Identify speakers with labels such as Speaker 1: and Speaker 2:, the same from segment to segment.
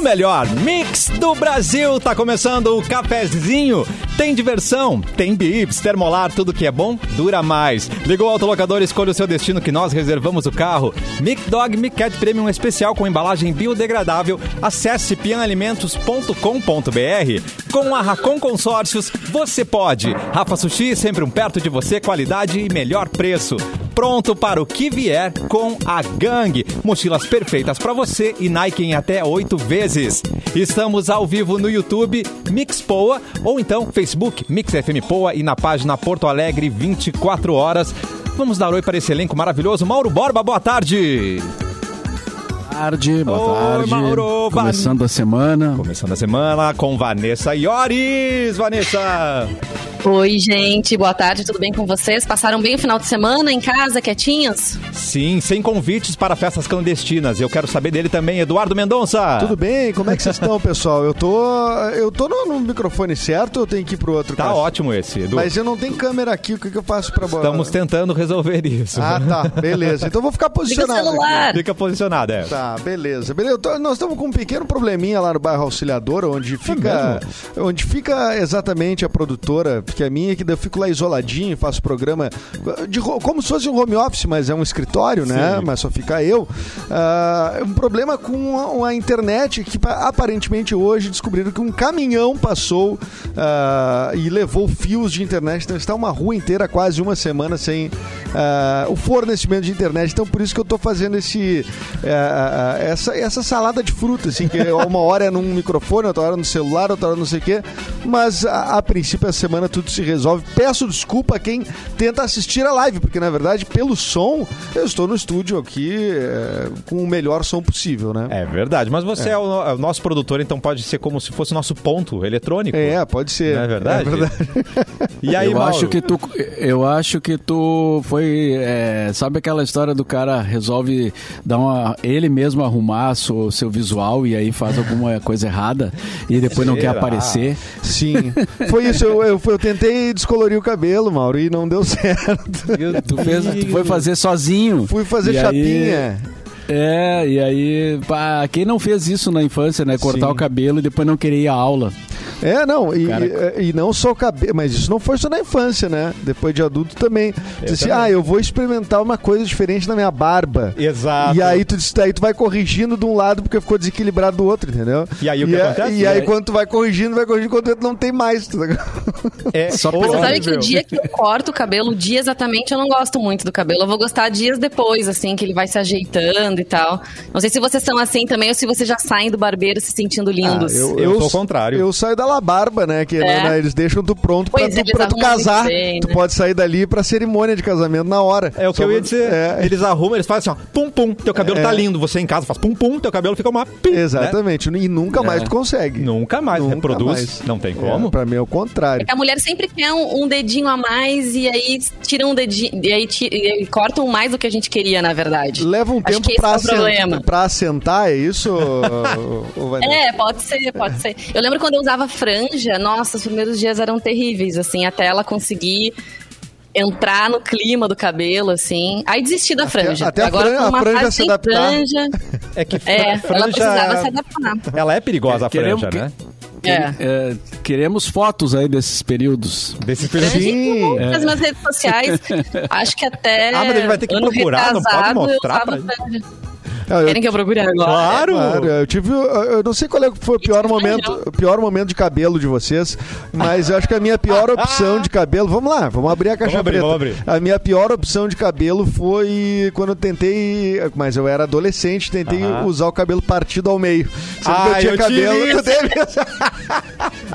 Speaker 1: O melhor mix do Brasil tá começando o cafezinho. Tem diversão, tem bibs, termolar, tudo que é bom dura mais. Ligou o autolocador, escolha o seu destino que nós reservamos o carro. Mic Dog Mic Cat Premium especial com embalagem biodegradável. Acesse pianalimentos.com.br. Com a Racon Consórcios, você pode. Rafa Sushi, sempre um perto de você, qualidade e melhor preço. Pronto para o que vier com a Gang. Mochilas perfeitas para você e Nike em até oito vezes. Estamos ao vivo no YouTube Mix Poa ou então Facebook Mix FM Poa e na página Porto Alegre 24 horas. Vamos dar oi para esse elenco maravilhoso. Mauro Borba, boa tarde.
Speaker 2: Tarde, boa
Speaker 1: Oi,
Speaker 2: tarde.
Speaker 1: Mauro,
Speaker 2: Começando a semana.
Speaker 1: Começando a semana com Vanessa Iores. Vanessa!
Speaker 3: Oi, gente, boa tarde, tudo bem com vocês? Passaram bem o final de semana em casa, quietinhos?
Speaker 1: Sim, sem convites para festas clandestinas. Eu quero saber dele também, Eduardo Mendonça.
Speaker 4: Tudo bem? Como é que vocês estão, pessoal? Eu tô, eu tô no, no microfone certo ou eu tenho que ir pro outro?
Speaker 1: Tá
Speaker 4: cara?
Speaker 1: ótimo esse, Edu.
Speaker 4: Mas eu não tenho câmera aqui, o que, que eu faço pra...
Speaker 1: Estamos tentando resolver isso.
Speaker 4: Ah, tá, beleza. Então eu vou ficar
Speaker 3: o
Speaker 4: posicionado
Speaker 3: celular.
Speaker 4: aqui.
Speaker 1: Fica posicionado, é.
Speaker 4: Tá, beleza. beleza. Eu tô- nós estamos com um pequeno probleminha lá no bairro Auxiliador, onde fica, onde fica exatamente a produtora, que é minha, que eu fico lá isoladinho, faço programa de, como se fosse um home office, mas é um escritório, né?
Speaker 1: Sim.
Speaker 4: Mas só fica eu. Ah, um problema com a, internet que pa- aparentemente hoje descobriram que um caminhão passou ah, e levou fios de internet. Então está uma rua inteira quase uma semana sem ah, o fornecimento de internet. Então por isso que eu estou fazendo esse ah, essa, essa salada de fruta, assim, que uma hora é num microfone, outra hora no celular, outra hora não sei o quê. Mas a, a princípio a semana tudo se resolve. Peço desculpa a quem tenta assistir a live, porque na verdade pelo som eu estou no estúdio aqui eh, com o melhor som possível, né?
Speaker 1: É verdade, mas você é, o, é o nosso produtor, então pode ser como se fosse o nosso ponto eletrônico.
Speaker 4: É, pode ser.
Speaker 1: Não é verdade? E aí,
Speaker 2: eu
Speaker 1: Mauro?
Speaker 2: acho que tu, eu acho que tu foi, é, sabe aquela história do cara resolve dar uma, ele mesmo arrumar o seu visual e aí faz alguma coisa errada e depois não quer
Speaker 1: Será?
Speaker 2: aparecer.
Speaker 4: Sim. Foi isso. Eu, eu, eu tentei descolorir o cabelo, Mauro, e não deu certo.
Speaker 2: Tu fez, tu foi fazer sozinho.
Speaker 4: Fui fazer
Speaker 2: E aí-
Speaker 4: chapinha.
Speaker 2: É, e aí, pá, quem não fez isso na infância, né? Cortar
Speaker 4: Sim.
Speaker 2: o cabelo e depois não querer ir à aula.
Speaker 4: É, não, e,
Speaker 2: Cara-
Speaker 4: e, e não só o cabelo, mas isso não foi só na infância, né? Depois de adulto também. Tu disse,
Speaker 1: também.
Speaker 4: ah, eu vou experimentar uma coisa diferente na minha barba.
Speaker 1: Exato.
Speaker 4: E aí tu, disse- aí tu vai corrigindo de um lado porque ficou desequilibrado do outro, entendeu?
Speaker 1: E aí o que
Speaker 4: e, a-
Speaker 1: acontece?
Speaker 4: E aí
Speaker 2: aí-
Speaker 4: quando tu vai corrigindo, vai corrigindo, quando tu não tem mais. tá ligado?
Speaker 1: É
Speaker 2: Só
Speaker 3: Mas você sabe que o dia que eu corto o cabelo, o dia exatamente, eu não gosto muito do cabelo. Eu vou gostar dias depois, assim, que ele vai se ajeitando e tal. Não sei se vocês são assim também ou se vocês já saem do barbeiro se sentindo lindos.
Speaker 4: Ah, eu,
Speaker 1: Eu sou o contrário.
Speaker 4: Eu saio da labarba, né? Que
Speaker 3: É.
Speaker 4: né, eles deixam tu pronto pra
Speaker 3: Pois
Speaker 4: tu,
Speaker 3: eles
Speaker 4: pra tu
Speaker 3: arrumam
Speaker 4: casar.
Speaker 3: muito bem,
Speaker 4: Tu
Speaker 3: né?
Speaker 4: pode sair dali pra cerimônia de casamento na hora.
Speaker 1: É o que
Speaker 4: Só
Speaker 1: eu ia
Speaker 4: pra-
Speaker 1: dizer.
Speaker 4: É,
Speaker 1: Eles arrumam, eles fazem assim, ó, pum pum, teu cabelo
Speaker 4: É.
Speaker 1: tá lindo. Você em casa faz pum pum, teu cabelo fica uma pim. né?
Speaker 4: Exatamente. E nunca mais tu consegue.
Speaker 1: Nunca mais
Speaker 4: Nunca
Speaker 1: reproduz.
Speaker 4: mais.
Speaker 1: Não tem como.
Speaker 4: É, pra mim é o contrário.
Speaker 3: A mulher sempre quer um, um dedinho a mais e aí tiram um dedinho, e aí ti- e cortam mais do que a gente queria, na verdade.
Speaker 4: Leva um
Speaker 3: Acho
Speaker 4: tempo pra,
Speaker 3: é problema.
Speaker 4: pra assentar, é isso?
Speaker 3: É, pode ser, pode ser. Eu lembro quando eu usava franja, nossa, os primeiros dias eram terríveis, assim, até ela conseguir entrar no clima do cabelo, assim. Aí desisti da franja.
Speaker 4: até a
Speaker 3: Agora
Speaker 4: franja-
Speaker 3: tô
Speaker 4: a franja se adaptar.
Speaker 3: franja.
Speaker 1: É que fra-
Speaker 3: É, ela
Speaker 1: franja.
Speaker 3: precisava se adaptar.
Speaker 1: Ela é perigosa, a
Speaker 2: Queremos
Speaker 1: franja, né?
Speaker 3: É.
Speaker 2: É, queremos fotos aí desses períodos.
Speaker 1: Desse
Speaker 3: Franja
Speaker 1: período.
Speaker 3: em tudo, nas minhas redes sociais. Acho que até.
Speaker 1: Ah, mas ele vai ter que procurar, não pode mostrar pra-
Speaker 4: eu-
Speaker 3: Querem que eu procure agora?
Speaker 1: Claro!
Speaker 4: Claro, eu tive. Eu eu não sei qual é que foi o pior momento, o pior momento de cabelo de vocês, mas eu acho que a minha pior opção de cabelo. Vamos lá, vamos abrir a caixa
Speaker 1: Vamos abrir,
Speaker 4: preta.
Speaker 1: vamos abrir.
Speaker 4: A minha pior opção de cabelo foi quando eu tentei. Mas eu era adolescente, tentei
Speaker 1: Aham.
Speaker 4: usar o cabelo partido ao meio. Sendo
Speaker 1: Ah,
Speaker 4: que eu tinha
Speaker 1: eu
Speaker 4: cabelo.
Speaker 1: tive
Speaker 4: tu teve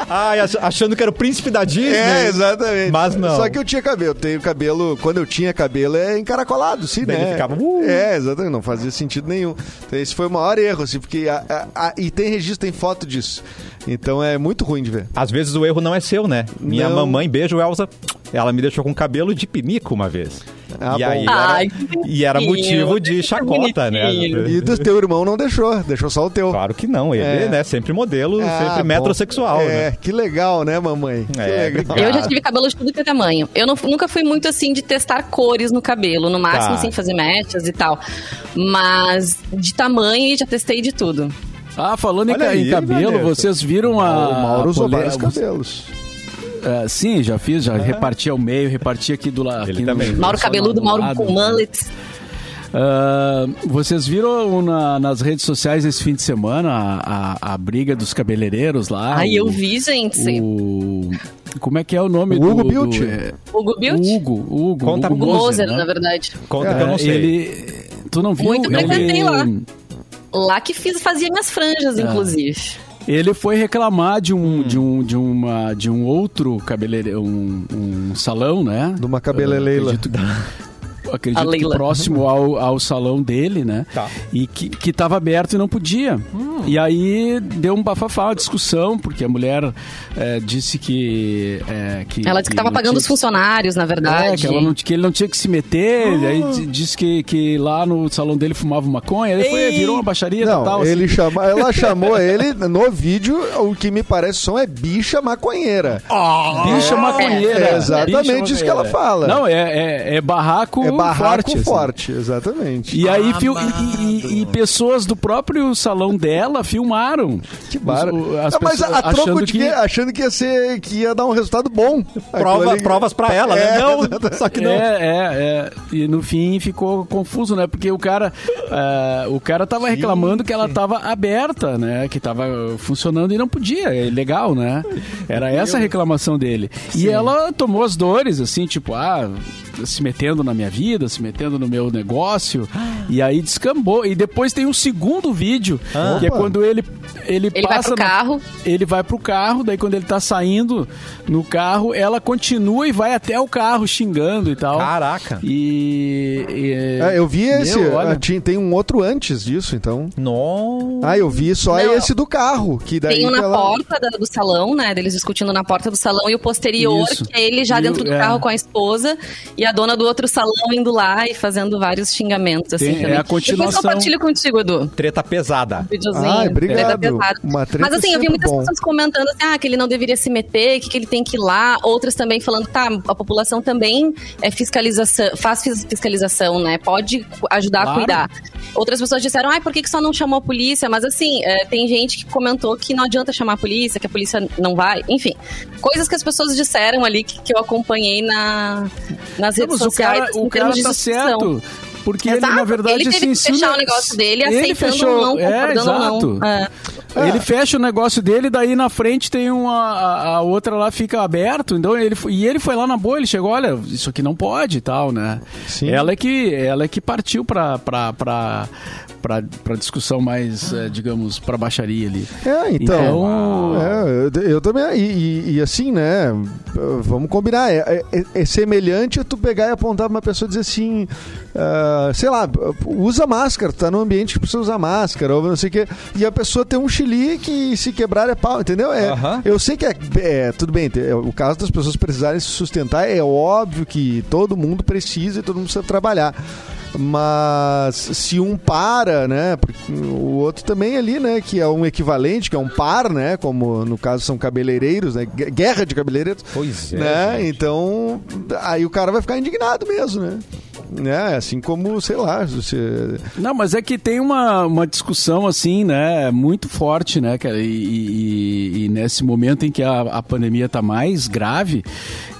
Speaker 1: Ai, achando que era o príncipe da Disney.
Speaker 4: É, exatamente.
Speaker 1: Mas não.
Speaker 4: Só que eu tinha cabelo. Eu tenho cabelo. Quando eu tinha cabelo, é encaracolado, sim,
Speaker 1: Daí
Speaker 4: né?
Speaker 1: ele ficava, uh.
Speaker 4: É, exatamente. Não fazia sentido nenhum. Então, esse foi o maior erro, assim, porque. a- a- a- e tem registro, tem foto disso. Então é muito ruim de ver.
Speaker 1: Às vezes o erro não é seu, né? Minha
Speaker 4: Não.
Speaker 1: mamãe, beijo, Elza, ela me deixou com cabelo de pinico uma vez.
Speaker 4: Ah,
Speaker 1: e,
Speaker 4: bom.
Speaker 1: aí era,
Speaker 3: Ai,
Speaker 1: e era motivo de chacota, né?
Speaker 4: E do teu irmão não deixou, deixou só o teu.
Speaker 1: Claro que não, ele,
Speaker 4: É.
Speaker 1: né? Sempre modelo,
Speaker 4: Ah,
Speaker 1: sempre
Speaker 4: bom.
Speaker 1: metrosexual,
Speaker 4: É,
Speaker 1: né?
Speaker 4: que legal, né, mamãe? Que
Speaker 1: É,
Speaker 4: legal.
Speaker 3: Eu já tive cabelo de tudo que é tamanho. Eu não- nunca fui muito assim de testar cores no cabelo, no máximo
Speaker 1: Tá.
Speaker 3: assim fazer mechas e tal. Mas de tamanho já testei de tudo.
Speaker 2: Ah, falando em,
Speaker 1: Olha
Speaker 2: em
Speaker 1: aí,
Speaker 2: cabelo,
Speaker 1: Vanessa.
Speaker 2: vocês viram a.
Speaker 4: o Mauro usou vários cabelos.
Speaker 2: É, sim, já fiz, já reparti ao meio, reparti aqui do lado.
Speaker 1: Ele também.
Speaker 3: Mauro cabeludo, Mauro com mullets.
Speaker 2: Ah, vocês viram na- nas redes sociais esse fim de semana a, a, a briga dos cabeleireiros lá?
Speaker 3: Ai, eu vi, gente.
Speaker 2: O, como é que é o nome
Speaker 4: O
Speaker 2: do...
Speaker 4: Hugo
Speaker 2: do-
Speaker 4: Bilt.
Speaker 2: é,
Speaker 3: Hugo Bilt?
Speaker 2: o Hugo, o Hugo.
Speaker 1: Conta
Speaker 2: Hugo
Speaker 3: Hugo
Speaker 1: Moser,
Speaker 2: né?
Speaker 3: na verdade.
Speaker 1: Conta que eu não
Speaker 2: É,
Speaker 1: sei.
Speaker 2: Ele, tu não viu?
Speaker 3: Muito
Speaker 2: ele,
Speaker 3: frequentei lá. Lá que fiz, fazia minhas franjas, inclusive.
Speaker 2: Ele foi reclamar de um, de um, de uma, de um outro cabeleireiro, um, um salão, né?
Speaker 4: De uma cabeleleila.
Speaker 2: Acredito que- próximo ao, ao salão dele, né?
Speaker 1: Tá.
Speaker 2: E que, que tava aberto e não podia. E aí deu um bafafá, uma discussão, porque a mulher eh, disse que, eh, que.
Speaker 3: Ela disse que tava pagando
Speaker 2: tinha
Speaker 3: os funcionários, na verdade.
Speaker 2: é, que, ela não, que ele não tinha que se meter, e aí disse que, que lá no salão dele fumava maconha, ele foi, virou uma baixaria
Speaker 4: Não,
Speaker 2: total.
Speaker 4: ele
Speaker 2: assim.
Speaker 4: chama, ela chamou ele no vídeo, o que me parece som é bicha maconheira.
Speaker 2: Bicha maconheira.
Speaker 4: É exatamente
Speaker 2: Bicha
Speaker 4: isso que ela
Speaker 2: maconheira.
Speaker 4: fala.
Speaker 2: Não, é, é, é barraco,
Speaker 4: é barraco
Speaker 2: forte.
Speaker 4: forte,
Speaker 2: assim.
Speaker 4: exatamente.
Speaker 2: E aí, fil- e, e- e pessoas do próprio salão dela filmaram.
Speaker 4: que
Speaker 2: as
Speaker 4: Ah, mas a, a troco
Speaker 2: achando
Speaker 4: de
Speaker 2: que-
Speaker 4: que, achando que ia ser que ia dar um resultado bom.
Speaker 1: Prova-
Speaker 4: ali-
Speaker 1: provas pra ela, né?
Speaker 4: É,
Speaker 1: Não,
Speaker 4: exatamente.
Speaker 1: só que não.
Speaker 2: É, é, é. E no fim ficou confuso, né? Porque o cara, ah, o cara tava reclamando que ela tava aberta, né? Que tava funcionando e não podia. É ilegal, né? Era essa a reclamação dele. E ela tomou as dores, assim, tipo, ah, se metendo na minha vida, se metendo no meu negócio. E aí descambou. E depois tem um segundo vídeo, que é
Speaker 4: Opa.
Speaker 2: quando ele ele,
Speaker 3: Ele vai
Speaker 2: passa
Speaker 3: pro
Speaker 2: na-
Speaker 3: carro.
Speaker 2: ele vai pro carro, daí quando ele tá saindo no carro, ela continua e vai até o carro xingando e tal.
Speaker 1: Caraca.
Speaker 2: E. e-
Speaker 4: É, eu vi esse.
Speaker 2: Meu, olha.
Speaker 4: ah, tinha- tem um outro antes disso, então.
Speaker 1: Nossa.
Speaker 4: Ah, eu vi só
Speaker 3: Não.
Speaker 4: esse do carro. Que daí
Speaker 3: Tem um na
Speaker 4: ela-
Speaker 3: porta do salão, né? Deles discutindo na porta do salão e o posterior,
Speaker 2: Isso.
Speaker 3: que é ele já
Speaker 2: E
Speaker 3: dentro
Speaker 2: o-
Speaker 3: do
Speaker 2: é.
Speaker 3: carro com a esposa e a dona do outro salão indo lá e fazendo vários xingamentos, assim,
Speaker 2: Tem- é
Speaker 3: também.
Speaker 2: a continuação.
Speaker 3: Depois compartilho contigo, Edu.
Speaker 1: Treta pesada.
Speaker 4: Ai, obrigado.
Speaker 3: treta pesada.
Speaker 4: Uma treta
Speaker 3: Mas assim, eu vi muitas
Speaker 4: bom.
Speaker 3: pessoas comentando assim, ah, que ele não deveria se meter, que, que ele tem que ir lá. Outras também falando, tá, a população também é fiscalização, faz fis- fiscalização, né? Pode ajudar
Speaker 2: Claro.
Speaker 3: a cuidar. Outras pessoas disseram, ai, por que, que só não chamou a polícia? Mas assim, é, tem gente que comentou que não adianta chamar a polícia, que a polícia não vai. Enfim, coisas que as pessoas disseram ali que, que eu acompanhei na, nas
Speaker 2: Não,
Speaker 3: redes
Speaker 2: mas o
Speaker 3: sociais.
Speaker 2: cara, o cara
Speaker 3: termos de
Speaker 2: tá certo. Porque ele,
Speaker 3: Exato.
Speaker 2: na verdade,
Speaker 3: Ele teve
Speaker 2: assim,
Speaker 3: que
Speaker 2: se
Speaker 3: fechar
Speaker 2: o-
Speaker 3: o negócio dele,
Speaker 2: ele
Speaker 3: aceitando
Speaker 2: fechou,
Speaker 3: ou não,
Speaker 2: é,
Speaker 3: concordando ou
Speaker 2: exato.
Speaker 3: não. É.
Speaker 2: Ele fecha o negócio dele, daí na frente tem uma. A, a outra lá fica aberto. Então ele, foi- e ele foi lá na boa, ele chegou, olha, isso aqui não pode e tal, né?
Speaker 4: Sim.
Speaker 2: Ela é que, ela é que partiu pra, pra, pra, pra, pra discussão mais, eh, digamos, pra baixaria ali.
Speaker 4: É, então.
Speaker 2: Então-
Speaker 4: é, eu, eu também. E, e- e assim, né? Vamos combinar. É, é- é semelhante a tu pegar e apontar pra uma pessoa e dizer assim. ah, sei lá, usa máscara, tá num ambiente que precisa usar máscara, ou não sei o quê. E a pessoa tem um chilique e se quebrar é pau, entendeu? É. Eu sei que é, é, Tudo bem, é, o caso das pessoas precisarem se sustentar é óbvio que todo mundo precisa e todo mundo precisa trabalhar. Mas se um para, né? O outro também ali, né? Que é um equivalente, que é um par, né? Como no caso são cabeleireiros, né? gue- Guerra de cabeleireiros.
Speaker 1: Pois é,
Speaker 4: Né?
Speaker 1: gente.
Speaker 4: Então, aí o cara vai ficar indignado mesmo, né? Né? Assim como, sei lá, você...
Speaker 2: Não, mas é que tem uma, uma discussão assim, né, muito forte, né, cara, e, e- e nesse momento em que a, a pandemia está mais grave,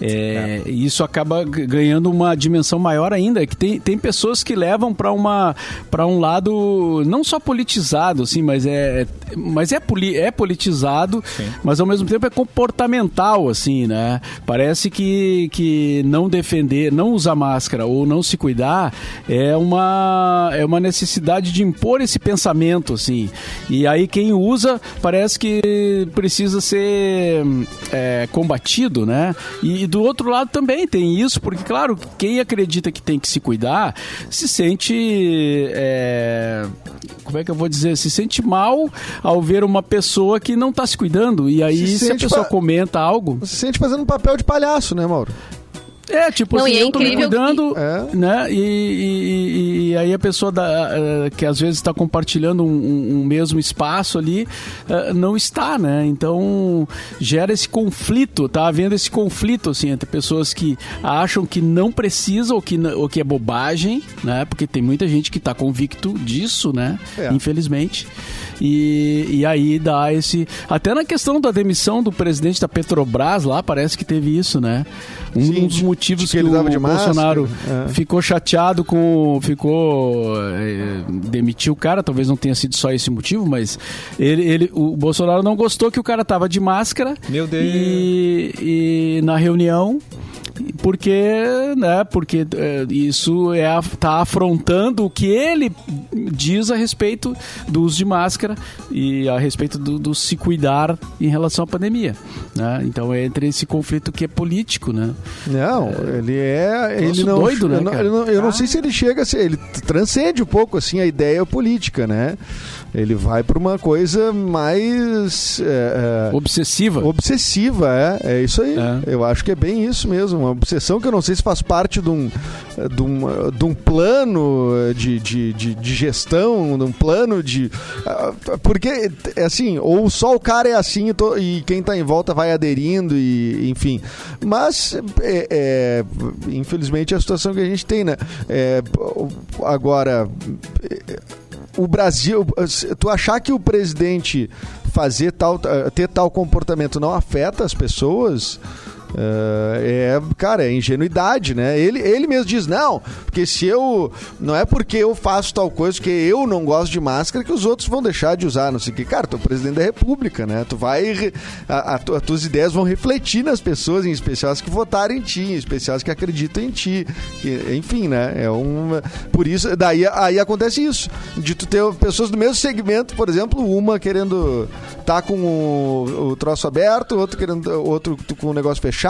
Speaker 2: é, isso acaba ganhando uma dimensão maior ainda, é que tem, tem pessoas que levam para uma para um lado não só politizado, assim, mas é mas é, poli, é politizado, mas ao mesmo tempo é comportamental, assim, né? Parece que, que não defender, não usar máscara ou não se cuidar é uma, é uma necessidade de impor esse pensamento, assim. E aí quem usa parece que precisa ser é, combatido, né? E, e do outro lado também tem isso, porque, claro, quem acredita que tem que se cuidar se sente. é, como é que eu vou dizer? Se sente mal ao ver uma pessoa que não está se cuidando. E aí,
Speaker 4: Se
Speaker 2: se, a pessoa
Speaker 4: pa-
Speaker 2: comenta algo.
Speaker 4: Se sente fazendo um papel de palhaço, né, Mauro?
Speaker 2: É, tipo
Speaker 3: Não,
Speaker 2: assim,
Speaker 3: é
Speaker 2: eu tô me cuidando,
Speaker 4: que-
Speaker 2: né? E, e- e- e aí a pessoa da- eh, que às vezes está compartilhando um, um- mesmo espaço ali, eh, não está, né? Então gera esse conflito, tá havendo esse conflito, assim, entre pessoas que acham que não precisam ou que, ou que é bobagem, né? Porque tem muita gente que está convicto disso, né?
Speaker 4: É.
Speaker 2: Infelizmente. E, e aí dá esse. Até na questão da demissão do presidente da Petrobras lá, parece que teve isso, né? Um
Speaker 4: Sim,
Speaker 2: dos motivos
Speaker 4: que
Speaker 2: que,
Speaker 4: ele
Speaker 2: o
Speaker 4: de máscara,
Speaker 2: Bolsonaro
Speaker 4: é.
Speaker 2: ficou chateado com. Ficou. eh, demitiu o cara, talvez não tenha sido só esse motivo, mas ele, ele, o Bolsonaro não gostou que o cara tava de máscara.
Speaker 1: Meu Deus.
Speaker 2: E, e na reunião. Porque, né, porque eh, isso é, tá afrontando o que ele diz a respeito do uso de máscara e a respeito do, do se cuidar em relação à pandemia. Né? Então é entre esse conflito que é político, né?
Speaker 4: Não, ele é. Ele não,
Speaker 2: doido, né,
Speaker 4: eu não, eu não, eu não sei se ele chega a ser. Ele transcende um pouco assim a ideia política, né? Ele vai para uma coisa mais. é, é,
Speaker 2: Obsessiva.
Speaker 4: Obsessiva, é. É isso aí.
Speaker 2: É.
Speaker 4: Eu acho que é bem isso mesmo. Uma obsessão que eu não sei se faz parte de um, de um, de um plano de, de, de, de gestão, de um plano de. ah, Porque, é assim, ou só o cara é assim e, to- e quem tá em volta vai aderindo, e enfim. Mas, é, é, infelizmente, é a situação que a gente tem, né? É, agora o Brasil, tu achar que o presidente fazer tal, ter tal comportamento não afeta as pessoas, eh, é, cara, é ingenuidade, né? Ele, ele mesmo diz, não, porque se eu. Não é porque eu faço tal coisa que eu não gosto de máscara que os outros vão deixar de usar, não sei o que. Cara, tu é presidente da república, né? Tu vai. A, a as tuas ideias vão refletir nas pessoas, em especial as que votaram em ti, em especial as que acreditam em ti. Que, enfim, né? É um. Por isso, daí aí acontece isso. De tu ter pessoas do mesmo segmento, por exemplo, uma querendo tá com o, o troço aberto, outro querendo outro com o negócio fechado,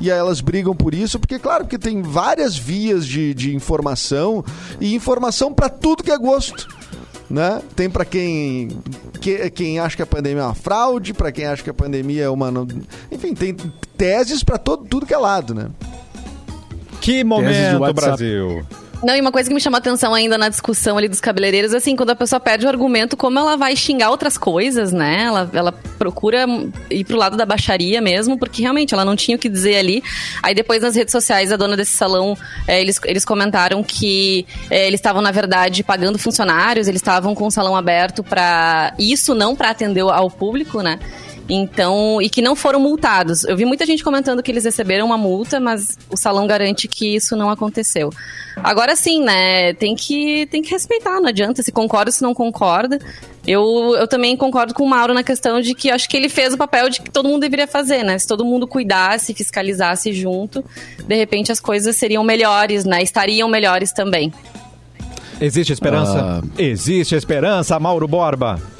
Speaker 4: e aí elas brigam por isso, porque claro, porque tem várias vias de, de informação e informação para tudo que é gosto. Né? Tem para quem que- quem acha que a pandemia é uma fraude, para quem acha que a pandemia é uma enfim, tem teses para todo tudo que é lado, né?
Speaker 1: Que
Speaker 2: Teses de
Speaker 1: momento. Brasil.
Speaker 3: Não, e uma coisa que me chamou atenção ainda na discussão ali dos cabeleireiros, assim, quando a pessoa perde o argumento, como ela vai xingar outras coisas, né? Ela, ela procura ir pro lado da baixaria mesmo, porque realmente ela não tinha o que dizer ali. Aí depois nas redes sociais, a dona desse salão, eh, eles, eles comentaram que eh, eles estavam, na verdade, pagando funcionários, eles estavam com o salão aberto para isso, não para atender ao público, né? Então, e que não foram multados. Eu vi muita gente comentando que eles receberam uma multa, mas o salão garante que isso não aconteceu. Agora sim, né? Tem que, tem que respeitar, não adianta. Se concorda, se não concorda. Eu, eu também concordo com o Mauro na questão de que acho que ele fez o papel de que todo mundo deveria fazer, né? Se todo mundo cuidasse, fiscalizasse junto, de repente as coisas seriam melhores, né? Estariam melhores também.
Speaker 1: Existe esperança?
Speaker 2: Ah.
Speaker 1: Existe esperança, Mauro Borba.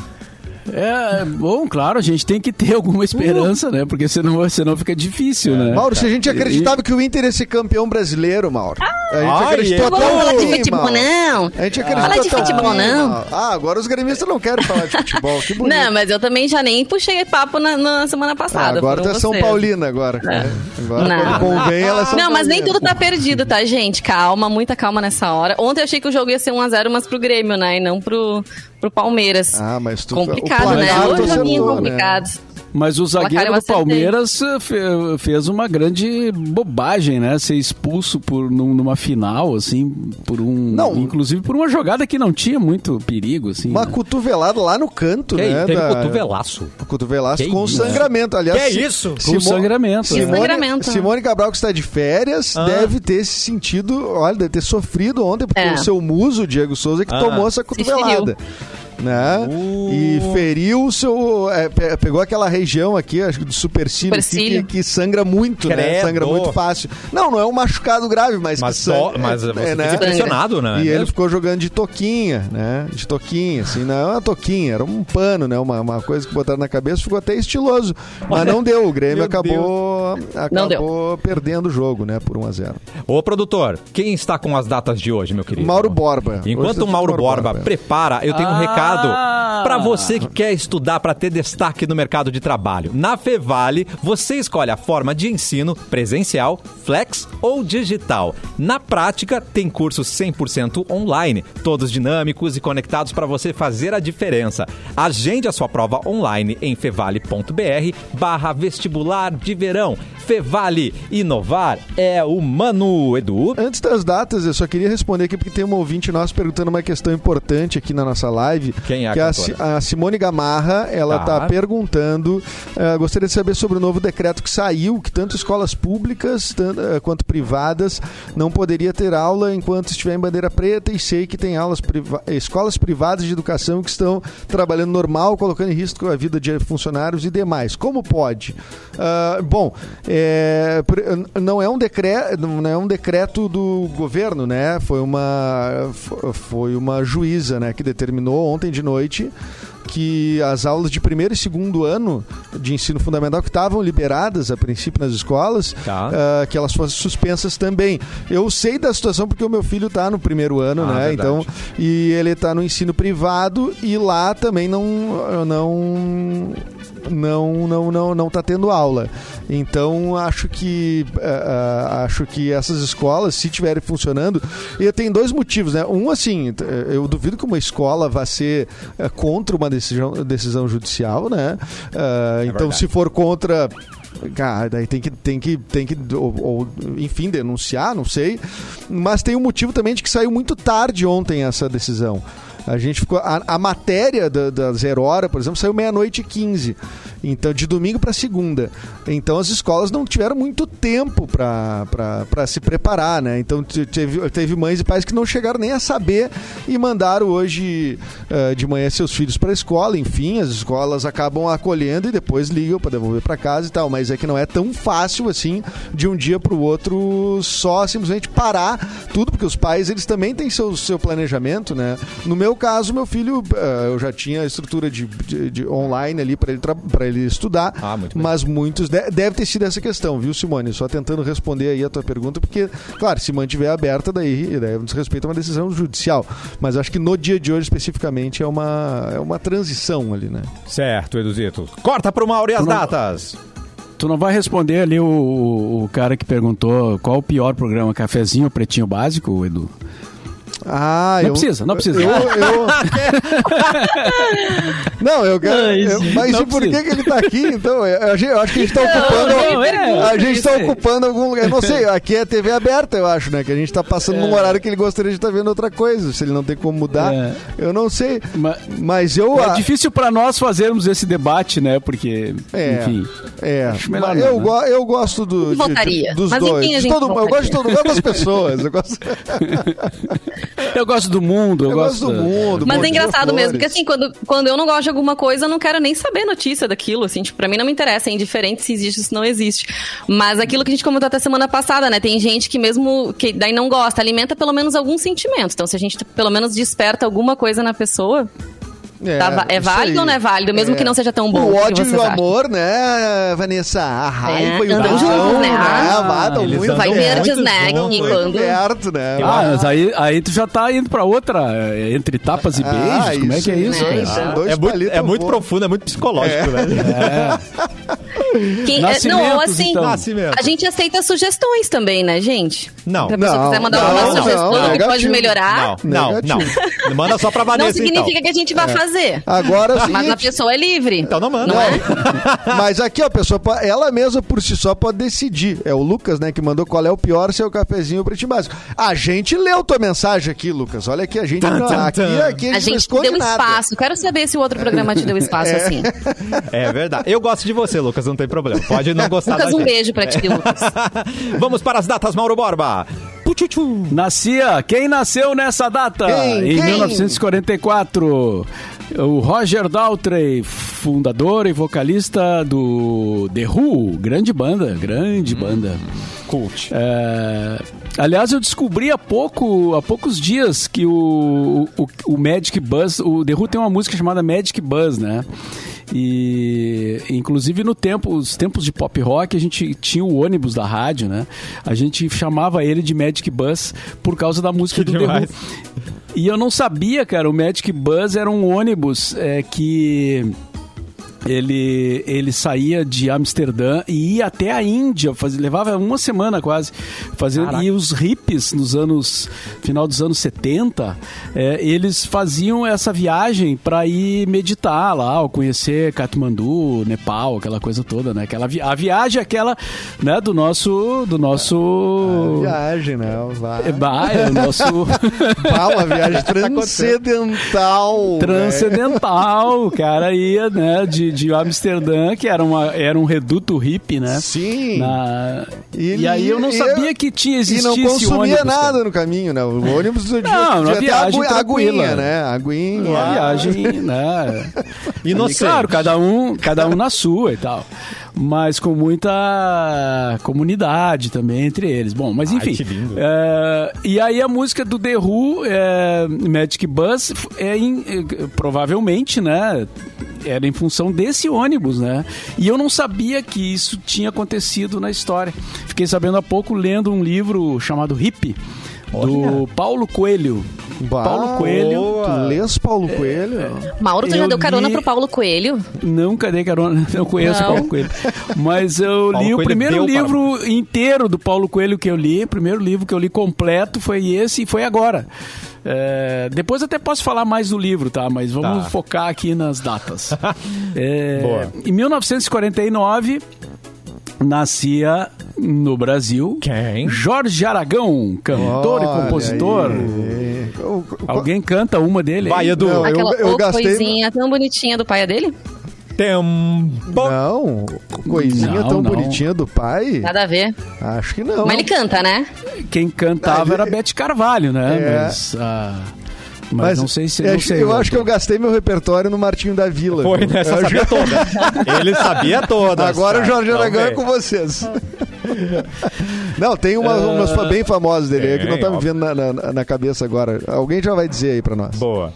Speaker 2: É, bom, claro, a gente tem que ter alguma esperança, né? Porque senão, senão fica difícil, né?
Speaker 4: Mauro, se a gente acreditava que o Inter ia ser campeão brasileiro, Mauro. A gente
Speaker 1: Ai,
Speaker 4: acreditou
Speaker 1: eu
Speaker 4: até o
Speaker 3: falar de futebol, não.
Speaker 4: A gente acreditou
Speaker 3: Falar de futebol, não.
Speaker 4: Ah, agora os gremistas não querem falar de futebol. Que bonito.
Speaker 3: Não, mas eu também já nem puxei papo na, na semana
Speaker 4: Ah,
Speaker 3: passada.
Speaker 4: agora tu é São. Paulina agora. né? Agora
Speaker 3: Não.
Speaker 4: convém, ela é São
Speaker 3: Não, mas nem tudo tá perdido, tá, gente? Calma, muita calma nessa hora. Ontem eu achei que o jogo ia ser 1x0, mas pro Grêmio, né? E não pro, pro Palmeiras.
Speaker 4: Ah, mas tu
Speaker 3: complicado,
Speaker 4: o
Speaker 3: né?
Speaker 4: placar
Speaker 3: Hoje é
Speaker 4: acertou, né?
Speaker 2: Mas o zagueiro do. Palmeiras eh, fe- fez uma grande bobagem, né? Ser expulso por num- numa final, assim, por um.
Speaker 4: Não.
Speaker 2: Inclusive por uma jogada que não tinha muito perigo, assim.
Speaker 4: Uma
Speaker 2: né?
Speaker 4: cotovelada lá no canto,
Speaker 1: Que
Speaker 4: né?
Speaker 1: teve
Speaker 4: da-
Speaker 1: cotovelaço.
Speaker 4: Cotovelaço
Speaker 1: Que
Speaker 4: com
Speaker 1: isso?
Speaker 4: sangramento. Aliás,
Speaker 1: Que
Speaker 4: Si-
Speaker 1: isso?
Speaker 2: Com sangramento, né?
Speaker 4: Simone,
Speaker 3: Sangramento.
Speaker 4: Simone Cabral, que está de férias,
Speaker 1: Ah.
Speaker 4: deve ter se sentido, olha, deve ter sofrido ontem, porque
Speaker 3: É.
Speaker 4: o seu muso, o Diego Souza, que
Speaker 1: Ah.
Speaker 4: tomou essa cotovelada. Né?
Speaker 1: Uh.
Speaker 4: E feriu o seu. é, pe- pegou aquela região aqui, acho que do supercílio,
Speaker 3: Supercílio.
Speaker 4: que, que sangra muito, né?
Speaker 1: Credo.
Speaker 4: Sangra muito fácil. Não, não é um machucado grave, mas,
Speaker 1: Mas,
Speaker 4: que sangra.
Speaker 1: só, mas
Speaker 4: é,
Speaker 1: você
Speaker 4: é, né?
Speaker 1: fica impressionado, né?
Speaker 4: E ele ficou jogando de toquinha, né? De toquinha, assim, não é uma toquinha, era um pano, né? Uma, uma coisa que botaram na cabeça, ficou até estiloso. Mas não deu, o Grêmio
Speaker 1: Meu
Speaker 4: acabou, acabou perdendo o jogo, né? Por 1 a 0
Speaker 1: Ô, produtor, quem está com as datas de hoje, meu querido?
Speaker 4: Mauro Borba.
Speaker 1: Enquanto
Speaker 4: tá
Speaker 1: o Mauro
Speaker 4: de
Speaker 1: Borba, prepara, eu tenho um
Speaker 2: Ah,
Speaker 1: recado recado para você que quer estudar para ter destaque no mercado de trabalho. Na Fevale, você escolhe a forma de ensino presencial, flex ou digital. Na prática, tem cursos 100% online, todos dinâmicos e conectados para você fazer a diferença. Agende a sua prova online em fevale.br barra vestibular de verão. Fevale, inovar é humano, Edu.
Speaker 4: Antes das datas, eu só queria responder aqui porque tem um ouvinte nosso perguntando uma questão importante aqui na nossa live.
Speaker 1: Quem é a
Speaker 4: que a,
Speaker 1: cantora?
Speaker 4: Si- a Simone Gamarra, ela
Speaker 1: Tá.
Speaker 4: tá, perguntando, eh, gostaria de saber sobre o novo decreto que saiu, que tanto escolas públicas tan- eh, quanto privadas não poderia ter aula enquanto estiver em bandeira preta e sei que tem aulas priva- escolas privadas de educação que estão trabalhando normal, colocando em risco a vida de funcionários e demais. Como pode? Ah, bom, é, não é um decreto, não é um decreto do governo, né? Foi uma fo- foi uma juíza, né, que determinou ontem de noite que as aulas de primeiro e segundo ano de ensino fundamental que estavam liberadas a princípio nas escolas,
Speaker 1: Tá.
Speaker 4: ah, que elas fossem suspensas também. Eu sei da situação porque o meu filho está no primeiro ano,
Speaker 1: Ah,
Speaker 4: né?
Speaker 1: verdade.
Speaker 4: Então, e ele está no ensino privado e lá também não não não não não não tá tendo aula. Então acho que ah, acho que essas escolas se tiverem funcionando, e tem dois motivos, né? Um assim, eu duvido que uma escola vá ser eh, contra uma decisão, decisão judicial, né? Ah, então
Speaker 1: verdade.
Speaker 4: se for contra Cara, daí tem que, tem que, tem que ou, ou, enfim, denunciar, não sei. Mas tem um motivo também de que saiu muito tarde ontem essa decisão. A gente ficou. A, a matéria da, da Zero Hora, por exemplo, saiu meia-noite e 15. Então, de domingo para segunda. Então, as escolas não tiveram muito tempo para se preparar, né? Então, te- teve, teve mães e pais que não chegaram nem a saber e mandaram hoje eh, de manhã seus filhos para a escola. Enfim, as escolas acabam acolhendo e depois ligam para devolver para casa e tal. Mas é que não é tão fácil assim de um dia para o outro só simplesmente parar tudo, porque os pais eles também têm seu, seu planejamento, né? No meu caso, meu filho, eh, eu já tinha a estrutura de, de- de online ali para ele, pra ele estudar,
Speaker 1: Ah, muito bem.
Speaker 4: mas muitos de- deve ter sido essa questão, viu, Simone? Só tentando responder aí a tua pergunta, porque, claro, se mantiver aberta, daí, daí nos respeita uma decisão judicial. Mas acho que no dia de hoje, especificamente, é uma, é uma transição ali, né?
Speaker 1: Certo, Eduzito. Corta pro Mauro e as
Speaker 2: não-
Speaker 1: datas.
Speaker 2: Tu não vai responder ali o, o, o cara que perguntou qual o pior programa, Cafezinho ou Pretinho Básico, Edu?
Speaker 4: Ah,
Speaker 2: Não
Speaker 4: eu,
Speaker 2: precisa, não precisa.
Speaker 4: Eu, eu- não, eu quero. Eu- mas
Speaker 2: não
Speaker 4: por que, que ele tá aqui, então? Eu, eu acho que a gente tá ocupando.
Speaker 2: não, é,
Speaker 4: a gente tá ocupando algum lugar. Eu não sei, aqui é TV aberta, eu acho, né? Que a gente tá passando num horário que ele gostaria de estar vendo outra coisa. Se ele não tem como mudar,
Speaker 2: É.
Speaker 4: eu não sei.
Speaker 2: Ma-
Speaker 4: Mas eu.
Speaker 2: É
Speaker 4: ah,
Speaker 2: difícil pra nós fazermos esse debate, né? Porque,
Speaker 4: É,
Speaker 2: enfim.
Speaker 4: é.
Speaker 2: Acho melhor
Speaker 4: Mas eu,
Speaker 2: né?
Speaker 4: go- eu gosto do, de-
Speaker 3: Voltaria.
Speaker 4: dos
Speaker 3: Mas
Speaker 4: dois.
Speaker 3: enfim, a
Speaker 4: De
Speaker 3: gente
Speaker 4: todo- eu gosto de todo
Speaker 3: voltaria.
Speaker 4: mundo, das pessoas. Eu gosto,
Speaker 2: Eu gosto do mundo, eu,
Speaker 4: eu gosto do mundo.
Speaker 3: Mas é engraçado mesmo, porque assim, quando, quando eu não gosto de alguma coisa, eu não quero nem saber notícia daquilo, assim, tipo, pra mim não me interessa, é indiferente se existe ou se não existe. Mas aquilo que a gente comentou até semana passada, né, tem gente que mesmo, que daí não gosta, alimenta pelo menos algum sentimento. Então, se a gente pelo menos desperta alguma coisa na pessoa, tá va- é válido ou não é válido? Mesmo
Speaker 4: É.
Speaker 3: que não seja tão bom.
Speaker 4: O
Speaker 3: que
Speaker 4: ódio e o
Speaker 3: acham?
Speaker 4: amor, né, Vanessa? A raiva
Speaker 3: É,
Speaker 4: e o
Speaker 3: andam juntos, né? Ah,
Speaker 4: Ah, dão
Speaker 1: eles
Speaker 4: muito
Speaker 3: Vai verdes, né? E quando...
Speaker 4: perto, né?
Speaker 2: Ah, mas aí, aí tu já tá indo pra outra, é, entre tapas e
Speaker 4: Ah,
Speaker 2: beijos, como é que é isso?
Speaker 3: né? Então.
Speaker 1: É muito, é muito profundo, é muito psicológico, né?
Speaker 3: Quem, é,
Speaker 2: Nascimentos,
Speaker 3: não, ou assim,
Speaker 2: então.
Speaker 3: A gente aceita sugestões também, né, gente?
Speaker 1: Não.
Speaker 3: Se a pessoa
Speaker 4: Não,
Speaker 3: quiser mandar
Speaker 4: não,
Speaker 3: alguma
Speaker 4: não,
Speaker 3: sugestão
Speaker 4: negativo.
Speaker 3: pode melhorar,
Speaker 1: Não, não, não. Manda só pra Vanessa,
Speaker 3: não significa
Speaker 1: então.
Speaker 3: que a gente vai fazer.
Speaker 4: Agora é o
Speaker 3: Mas a pessoa é livre.
Speaker 1: Então não manda.
Speaker 3: Não é?
Speaker 4: Mas aqui, ó, a pessoa, ela mesma por si só pode decidir. É o Lucas, né, que mandou qual é o pior, se é o cafezinho ou o pretinho básico. A gente leu tua mensagem aqui, Lucas. Olha aqui, a gente, não,
Speaker 1: tan,
Speaker 4: aqui, aqui a gente,
Speaker 3: A
Speaker 4: não
Speaker 3: gente deu
Speaker 4: nada.
Speaker 3: espaço. Quero saber se o outro programa te deu espaço assim.
Speaker 1: É verdade. Eu gosto de você, Lucas, não tem problema. Pode não gostar
Speaker 3: Lucas,
Speaker 1: da
Speaker 3: um
Speaker 1: gente.
Speaker 3: beijo pra ti, Lucas.
Speaker 1: Vamos para as datas, Mauro Borba. Puchuchu.
Speaker 2: Nascia, quem nasceu nessa data?
Speaker 4: Quem?
Speaker 2: Em
Speaker 4: Quem?
Speaker 2: 1944. O Roger Daltrey, fundador e vocalista do The Who, grande banda, grande banda.
Speaker 1: Cult.
Speaker 2: É, aliás, eu descobri há pouco, há poucos dias que o, o, o Magic Buzz, o The Who tem uma música chamada Magic Buzz, né? E inclusive no tempo, os tempos de pop rock, a gente tinha o ônibus da rádio, né? A gente chamava ele de Magic Bus por causa da música
Speaker 1: Que
Speaker 2: do
Speaker 1: demais.
Speaker 2: The Who. E eu não sabia, cara, o Magic Bus era um ônibus é, que ele, ele saía de Amsterdã e ia até a Índia, faz, levava uma semana quase. Fazendo, e os hippies, nos anos. final dos anos 70, é, eles faziam essa viagem para ir meditar lá, ou conhecer Katmandu, Nepal, aquela coisa toda, né? Aquela vi a viagem aquela, né, do nosso. Do nosso.
Speaker 4: A viagem, né?
Speaker 2: É, bah, é o nosso.
Speaker 4: bah, uma viagem transcendental.
Speaker 2: transcendental. O cara ia, né, de, de Amsterdã, que era, uma, era um reduto hippie, né?
Speaker 4: Sim.
Speaker 2: Na... E, e, aí eu não sabia que tinha existido
Speaker 4: E não consumia ônibus, nada cara. no caminho, né? O ônibus
Speaker 2: Não, uma viagem agu,
Speaker 4: aguinha, né? Aguinha.
Speaker 2: Uma viagem, né? Inocente. E, claro, cada um, cada um na sua e tal mas com muita comunidade também entre eles. Bom, mas enfim. Ai, é, e aí a música do The Who, é, Magic Bus, é, in, é, provavelmente, né? Era em função desse ônibus, né? E eu não sabia que isso tinha acontecido na história. Fiquei sabendo há pouco lendo um livro chamado Hip do Paulo Coelho.
Speaker 4: Bah, Paulo Coelho. Tu lês Paulo Coelho?
Speaker 3: É, Mauro, tu já deu carona li... pro Paulo Coelho?
Speaker 2: Nunca dei carona, não conheço não. Paulo Coelho. Mas eu Paulo li Coelho o primeiro livro para... inteiro do Paulo Coelho que eu li, o primeiro livro que eu li completo foi esse e foi agora. É, depois até posso falar mais do livro, tá? Mas vamos tá. focar aqui nas datas. é, em 1949, nascia no Brasil.
Speaker 1: Quem?
Speaker 2: Jorge Aragão, cantor Olha e compositor. Aí. Alguém canta uma dele?
Speaker 3: Pai Edu. Não, Aquela eu, eu gastei... coisinha tão bonitinha do pai dele?
Speaker 4: Tempo. Não, coisinha não, tão não. bonitinha do pai.
Speaker 3: Nada a ver.
Speaker 4: Acho que não.
Speaker 3: Mas ele canta, né?
Speaker 2: Quem cantava ah, era Bete Carvalho, né? É. Mas. Ah... Mas, Mas, não sei se. Não sei,
Speaker 4: eu acho que eu gastei meu repertório no Martinho da Vila.
Speaker 1: Foi, né? Você sabia toda. Ele sabia toda.
Speaker 4: Agora o Jorge Aragão é com vocês. não, tem uma, uh, umas bem famosas dele aí que não tá me vendo na, na, na, cabeça agora. Alguém já vai dizer aí pra nós.
Speaker 1: Boa.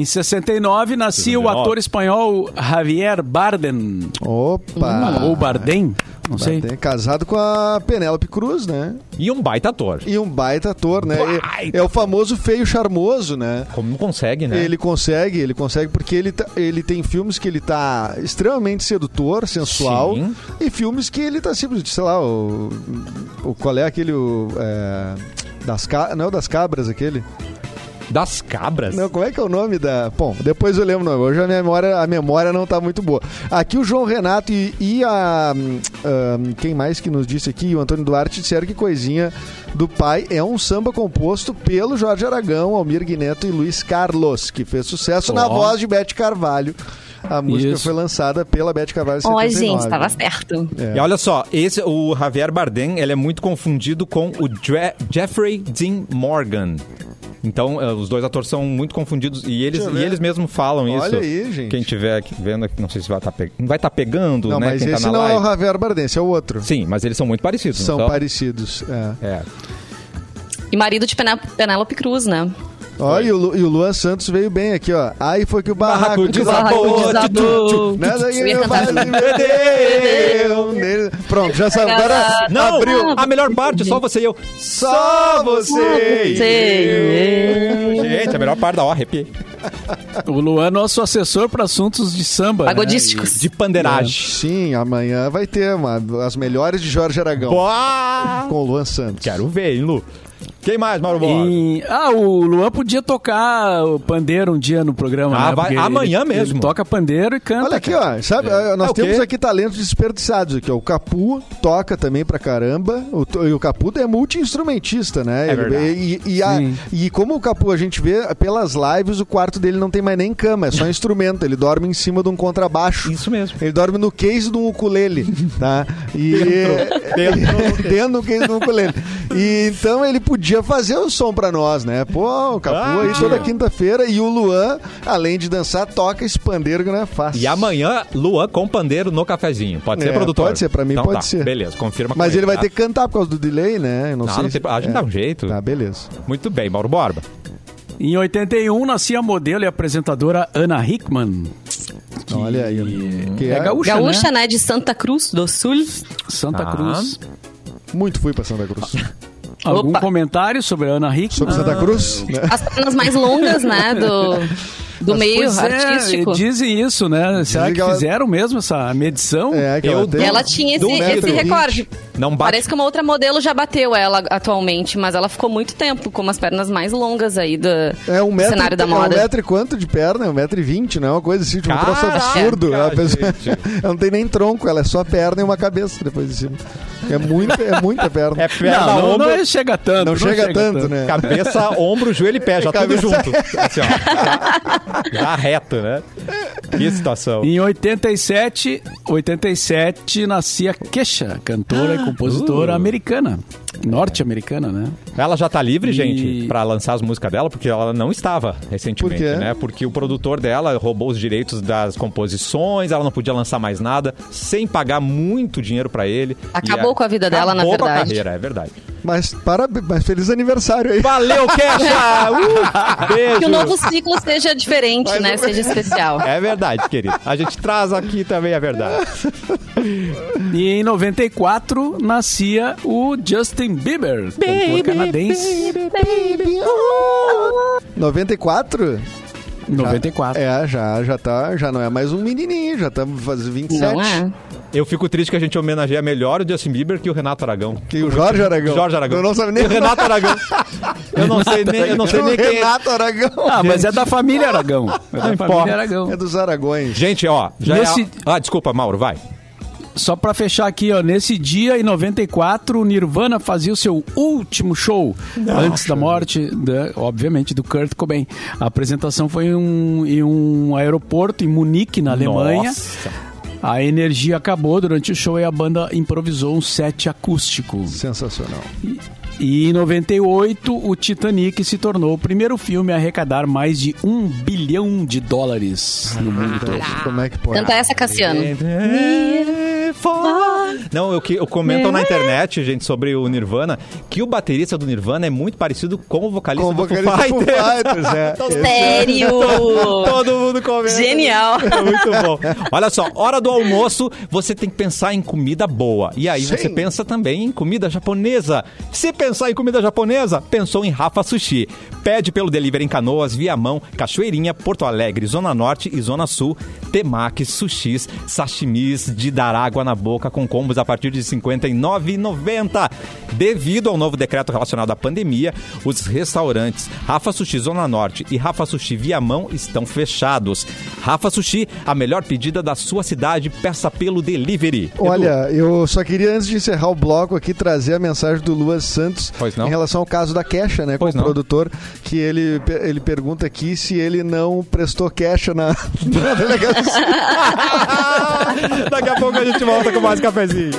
Speaker 2: Em 69 nascia 69. o ator espanhol Javier Bardem.
Speaker 4: Opa!
Speaker 2: Ou Bardem. Não sei.
Speaker 4: Bardem, casado com a Penélope Cruz, né?
Speaker 1: E um baita ator.
Speaker 4: E um baita ator, né? Baita. É o famoso feio charmoso, né?
Speaker 1: Como consegue, né?
Speaker 4: Ele consegue, ele consegue porque ele, tá, ele tem filmes que ele tá extremamente sedutor, sensual. Sim. E filmes que ele tá simplesmente, sei lá, o, o qual é aquele o, é, das não é o das cabras aquele?
Speaker 1: Das cabras?
Speaker 4: Não, como é que é o nome da. Bom, depois eu lembro o nome. Hoje a memória, a memória não tá muito boa. Aqui o João Renato e, e a. Um, quem mais que nos disse aqui? O Antônio Duarte disseram que coisinha do pai é um samba composto pelo Jorge Aragão, Almir Guineto e Luiz Carlos, que fez sucesso oh. na voz de Bete Carvalho. A música Isso. foi lançada pela Beth Carvalho
Speaker 3: Ó, gente, estava certo.
Speaker 1: É. E olha só, esse, o Javier Bardem, ele é muito confundido com o Jeffrey Dean Morgan. Então, uh, os dois atores são muito confundidos e eles, e eles mesmos falam
Speaker 4: Olha
Speaker 1: isso.
Speaker 4: Olha aí, gente.
Speaker 1: Quem estiver aqui vendo aqui, não sei se vai estar tá pe... vai tá pegando,
Speaker 4: não,
Speaker 1: né?
Speaker 4: Mas
Speaker 1: Quem
Speaker 4: esse
Speaker 1: tá
Speaker 4: não
Speaker 1: live.
Speaker 4: é o Javier Bardem, esse é o outro.
Speaker 1: Sim, mas eles são muito parecidos.
Speaker 4: São parecidos, é. é.
Speaker 3: E marido de Penélope Cruz, né?
Speaker 4: Ó, e o, e o Luan Santos veio bem aqui, ó. Aí foi que o barraco, barraco desabou. desabou. Nada que meu perdeu. Pronto, já sabe. Agora
Speaker 1: não, abriu. A melhor parte, só você e eu.
Speaker 4: Só você e
Speaker 1: eu. Gente, a melhor parte da ó, arrepiei.
Speaker 2: O Luan é nosso assessor para assuntos de samba.
Speaker 3: Pagodísticos.
Speaker 1: Né? De pandeiragem.
Speaker 4: É, sim, amanhã vai ter uma, as melhores de Jorge Aragão.
Speaker 1: Boa!
Speaker 4: Com o Luan Santos.
Speaker 1: Quero ver, hein, Lu? Quem mais, Mauro Borba?
Speaker 2: E... Ah, o Luan podia tocar o pandeiro um dia no programa, ah,
Speaker 1: né? vai, amanhã
Speaker 2: ele,
Speaker 1: mesmo.
Speaker 2: Ele toca pandeiro e canta.
Speaker 4: Olha aqui, ó. Sabe, é. nós é temos aqui talentos desperdiçados aqui, ó. O Capu toca também pra caramba. O, e o Capu é multi-instrumentista, né?
Speaker 1: É verdade.
Speaker 4: E, e, a, e, como o Capu, a gente vê pelas lives, o quarto dele não tem mais nem cama, é só instrumento. Ele dorme em cima de um contrabaixo.
Speaker 1: Isso mesmo.
Speaker 4: Ele dorme no case de um ukulele, tá? E,
Speaker 1: dentro,
Speaker 4: dentro, dentro do case do ukulele. E então ele podia fazer o som pra nós, né? Pô, o Capu ah, aí toda quinta-feira e o Luan, além de dançar, toca esse pandeiro que não é fácil.
Speaker 1: E amanhã, Luan com pandeiro no cafezinho. Pode ser, é, produtor?
Speaker 4: Pode ser, pra mim então, pode tá. ser.
Speaker 1: Beleza, confirma
Speaker 4: Mas ele,
Speaker 1: ele
Speaker 4: vai tá? ter que cantar por causa do delay, né?
Speaker 1: Não, não sei. Não se... A gente é. dá um jeito.
Speaker 4: Tá, beleza.
Speaker 1: Muito bem, Mauro Borba.
Speaker 2: Em 81 nascia a modelo e apresentadora Ana Hickman.
Speaker 4: Olha aí.
Speaker 3: Que é, é gaúcha, gaúcha né? né? De Santa Cruz do Sul.
Speaker 2: Santa ah. Cruz.
Speaker 4: Muito fui pra Santa Cruz.
Speaker 2: Algum
Speaker 3: Opa.
Speaker 2: comentário sobre a Ana Hickman?
Speaker 4: Sobre Santa Cruz? né?
Speaker 3: As pernas mais longas, né, do, do meio
Speaker 2: Pois é,
Speaker 3: artístico.
Speaker 2: dizem isso, né? Será
Speaker 4: Dizem
Speaker 2: que
Speaker 4: que ela-
Speaker 2: fizeram mesmo essa medição?
Speaker 4: É, que
Speaker 1: Eu
Speaker 4: ela tem
Speaker 3: Ela tinha esse,
Speaker 1: metro
Speaker 3: recorde.
Speaker 1: Não bate.
Speaker 3: Parece que uma outra modelo já bateu ela atualmente, mas ela ficou muito tempo com as pernas mais longas aí do,
Speaker 4: É um
Speaker 3: do
Speaker 4: metro,
Speaker 3: cenário da
Speaker 4: É um
Speaker 3: moda.
Speaker 4: metro e quanto de perna? É um metro e vinte, não é uma coisa assim, tipo, um troço absurdo. Ela, pessoa-
Speaker 1: gente.
Speaker 4: ela não tem nem tronco, ela é só perna e uma cabeça depois de cima. É muita, é muita perna.
Speaker 1: É perna,
Speaker 2: Não, não,
Speaker 1: ombro,
Speaker 2: não chega tanto.
Speaker 4: não, chega, tanto, né?
Speaker 1: cabeça, ombro, joelho e pé, já tudo
Speaker 4: Cabeça-
Speaker 1: junto. Assim, ó. Já, já reto, né? Que situação.
Speaker 2: Em 87, 87 nascia Kesha, cantora e compositora
Speaker 1: Uh.
Speaker 2: americana. Norte-americana, né?
Speaker 1: Ela já tá livre,
Speaker 2: E-
Speaker 1: gente, pra lançar as músicas dela, porque ela não estava recentemente,
Speaker 4: Por quê?
Speaker 1: né? Porque o produtor dela roubou os direitos das composições, ela não podia lançar mais nada, sem pagar muito dinheiro pra ele.
Speaker 3: Acabou
Speaker 1: E
Speaker 3: com a vida dela, na
Speaker 1: acabou com a
Speaker 3: verdade.
Speaker 1: carreira, é verdade.
Speaker 4: Mas, parabéns, mas feliz aniversário aí.
Speaker 1: Valeu, Kesha! Uh, beijo!
Speaker 3: Que o novo ciclo seja diferente, né? Seja especial.
Speaker 1: É verdade, querido. A gente traz aqui também a verdade.
Speaker 2: E em 94 nascia o Justin Bieber, cantor canadense.
Speaker 4: 94?
Speaker 2: 94.
Speaker 4: É, já, já tá, já não é mais um menininho, já tá fazendo 27.
Speaker 3: Não é?
Speaker 1: Eu fico triste que a gente homenageia melhor o Justin Bieber que o Renato Aragão.
Speaker 4: Que o Jorge Aragão.
Speaker 1: Jorge Aragão.
Speaker 4: Eu não sabia nem
Speaker 1: o Renato Aragão. Eu não sei nem, eu não sei
Speaker 4: o
Speaker 1: nem quem é.
Speaker 4: Renato Aragão.
Speaker 2: Ah, mas é da família Aragão. É da
Speaker 1: Não
Speaker 2: família
Speaker 1: importa.
Speaker 2: Aragão.
Speaker 4: É dos Aragões.
Speaker 1: Gente, ó, já
Speaker 2: Nesse-
Speaker 1: é a... Ah, desculpa, Mauro, vai.
Speaker 2: Só pra fechar aqui, ó, nesse dia, em 94, o Nirvana fazia o seu último show antes da morte, da- obviamente, do Kurt Cobain. A apresentação foi em um, em um aeroporto em Munique, na Alemanha.
Speaker 1: Nossa.
Speaker 2: A energia acabou durante o show e a banda improvisou um set acústico.
Speaker 4: Sensacional.
Speaker 2: E em 98, o Titanic se tornou o primeiro filme a arrecadar mais de um bilhão de dólares no mundo todo.
Speaker 4: Como é que pode?
Speaker 3: Canta essa, Cassiano.
Speaker 1: Não, eu, que- eu comento na internet, gente, sobre o Nirvana, que o baterista do Nirvana é muito parecido com o vocalista
Speaker 4: Com o
Speaker 1: do
Speaker 4: vocalista
Speaker 1: Foo
Speaker 4: do Foo
Speaker 1: Fighters.
Speaker 4: Fighters, é. Esse-
Speaker 3: Sério?
Speaker 1: Todo mundo comenta.
Speaker 3: Genial.
Speaker 1: É muito bom. Olha só, hora do almoço, você tem que pensar em comida boa. E aí
Speaker 4: Sim.
Speaker 1: você pensa também em comida japonesa. Se pensar em comida japonesa, pensou em Rafa Sushi. Pede pelo delivery em Canoas, Viamão, Cachoeirinha, Porto Alegre, Zona Norte e Zona Sul. Temaki, sushis, sashimis de dar água na boca com combos a partir de R$ 59,90. Devido ao novo decreto relacionado à pandemia, os restaurantes Rafa Sushi Zona Norte e Rafa Sushi Viamão estão fechados. Rafa Sushi, a melhor pedida da sua cidade, peça pelo delivery. Edu,
Speaker 4: Olha, eu só queria, antes de encerrar o bloco aqui, trazer a mensagem do Luas Santos em relação ao caso da Queixa, né?
Speaker 1: Pois
Speaker 4: com o
Speaker 1: não.
Speaker 4: produtor, que ele, ele pergunta aqui se ele não prestou queixa na, na delegacia.
Speaker 1: Daqui a pouco a gente volta com mais cafezinho.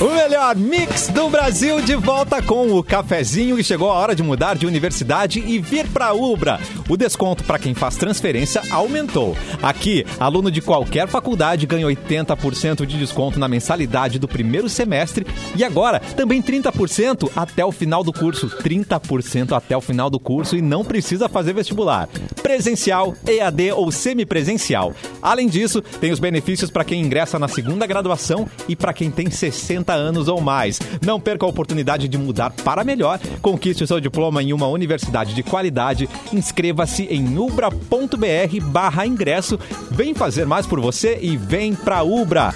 Speaker 1: O melhor mix do Brasil de volta com o cafezinho e chegou a hora de mudar de universidade e vir para Ubra. O desconto para quem faz transferência aumentou. Aqui, aluno de qualquer faculdade ganha 80% de desconto na mensalidade do primeiro semestre e agora também 30% até o final do curso. 30% até o final do curso e não precisa fazer vestibular. Presencial, EAD ou semipresencial. Além disso, tem os benefícios para quem ingressa na segunda graduação e para quem tem 60 anos ou mais. Não perca a oportunidade de mudar para melhor. Conquiste o seu diploma em uma universidade de qualidade. Inscreva-se em ubra.br barra ingresso. Vem fazer mais por você e vem pra Ubra.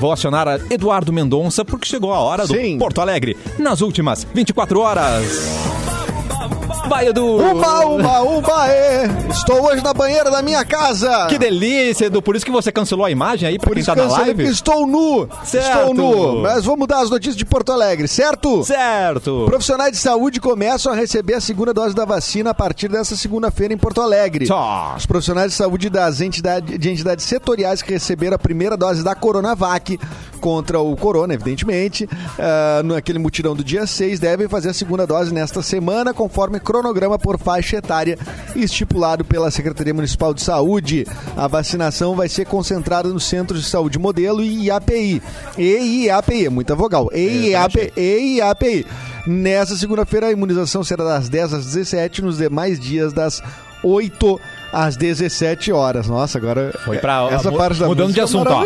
Speaker 1: Vou acionar a Eduardo Mendonça porque chegou a hora do
Speaker 4: Sim.
Speaker 1: Porto Alegre. Nas últimas 24 horas. Vai, Edu!
Speaker 4: Uba, uba, uba, é. Estou hoje na banheira da minha casa.
Speaker 1: Que delícia, Edu. Por isso que você cancelou a imagem aí
Speaker 4: Por isso
Speaker 1: tá na live?
Speaker 4: estou nu.
Speaker 1: Certo.
Speaker 4: Estou nu. Mas vamos dar as notícias de Porto Alegre, certo?
Speaker 1: Certo.
Speaker 4: Profissionais de saúde começam a receber a segunda dose da vacina a partir dessa segunda-feira em Porto Alegre.
Speaker 1: Só.
Speaker 4: Os profissionais de saúde das entidades, de entidades setoriais que receberam a primeira dose da Coronavac contra o Corona, evidentemente, ah, naquele mutirão do dia 6, devem fazer a segunda dose nesta semana, conforme cronograma por faixa etária estipulado pela Secretaria Municipal de Saúde. A vacinação vai ser concentrada nos Centros de Saúde Modelo e IAPI. E IAPI, é muita vogal. E IAPI. E IAPI. Nessa segunda-feira, a imunização será das 10 às 17, nos demais dias das 8 às 17 horas. Nossa, agora
Speaker 1: Foi pra-
Speaker 4: essa parte da
Speaker 1: mudando de
Speaker 4: música é
Speaker 1: assunto, ó.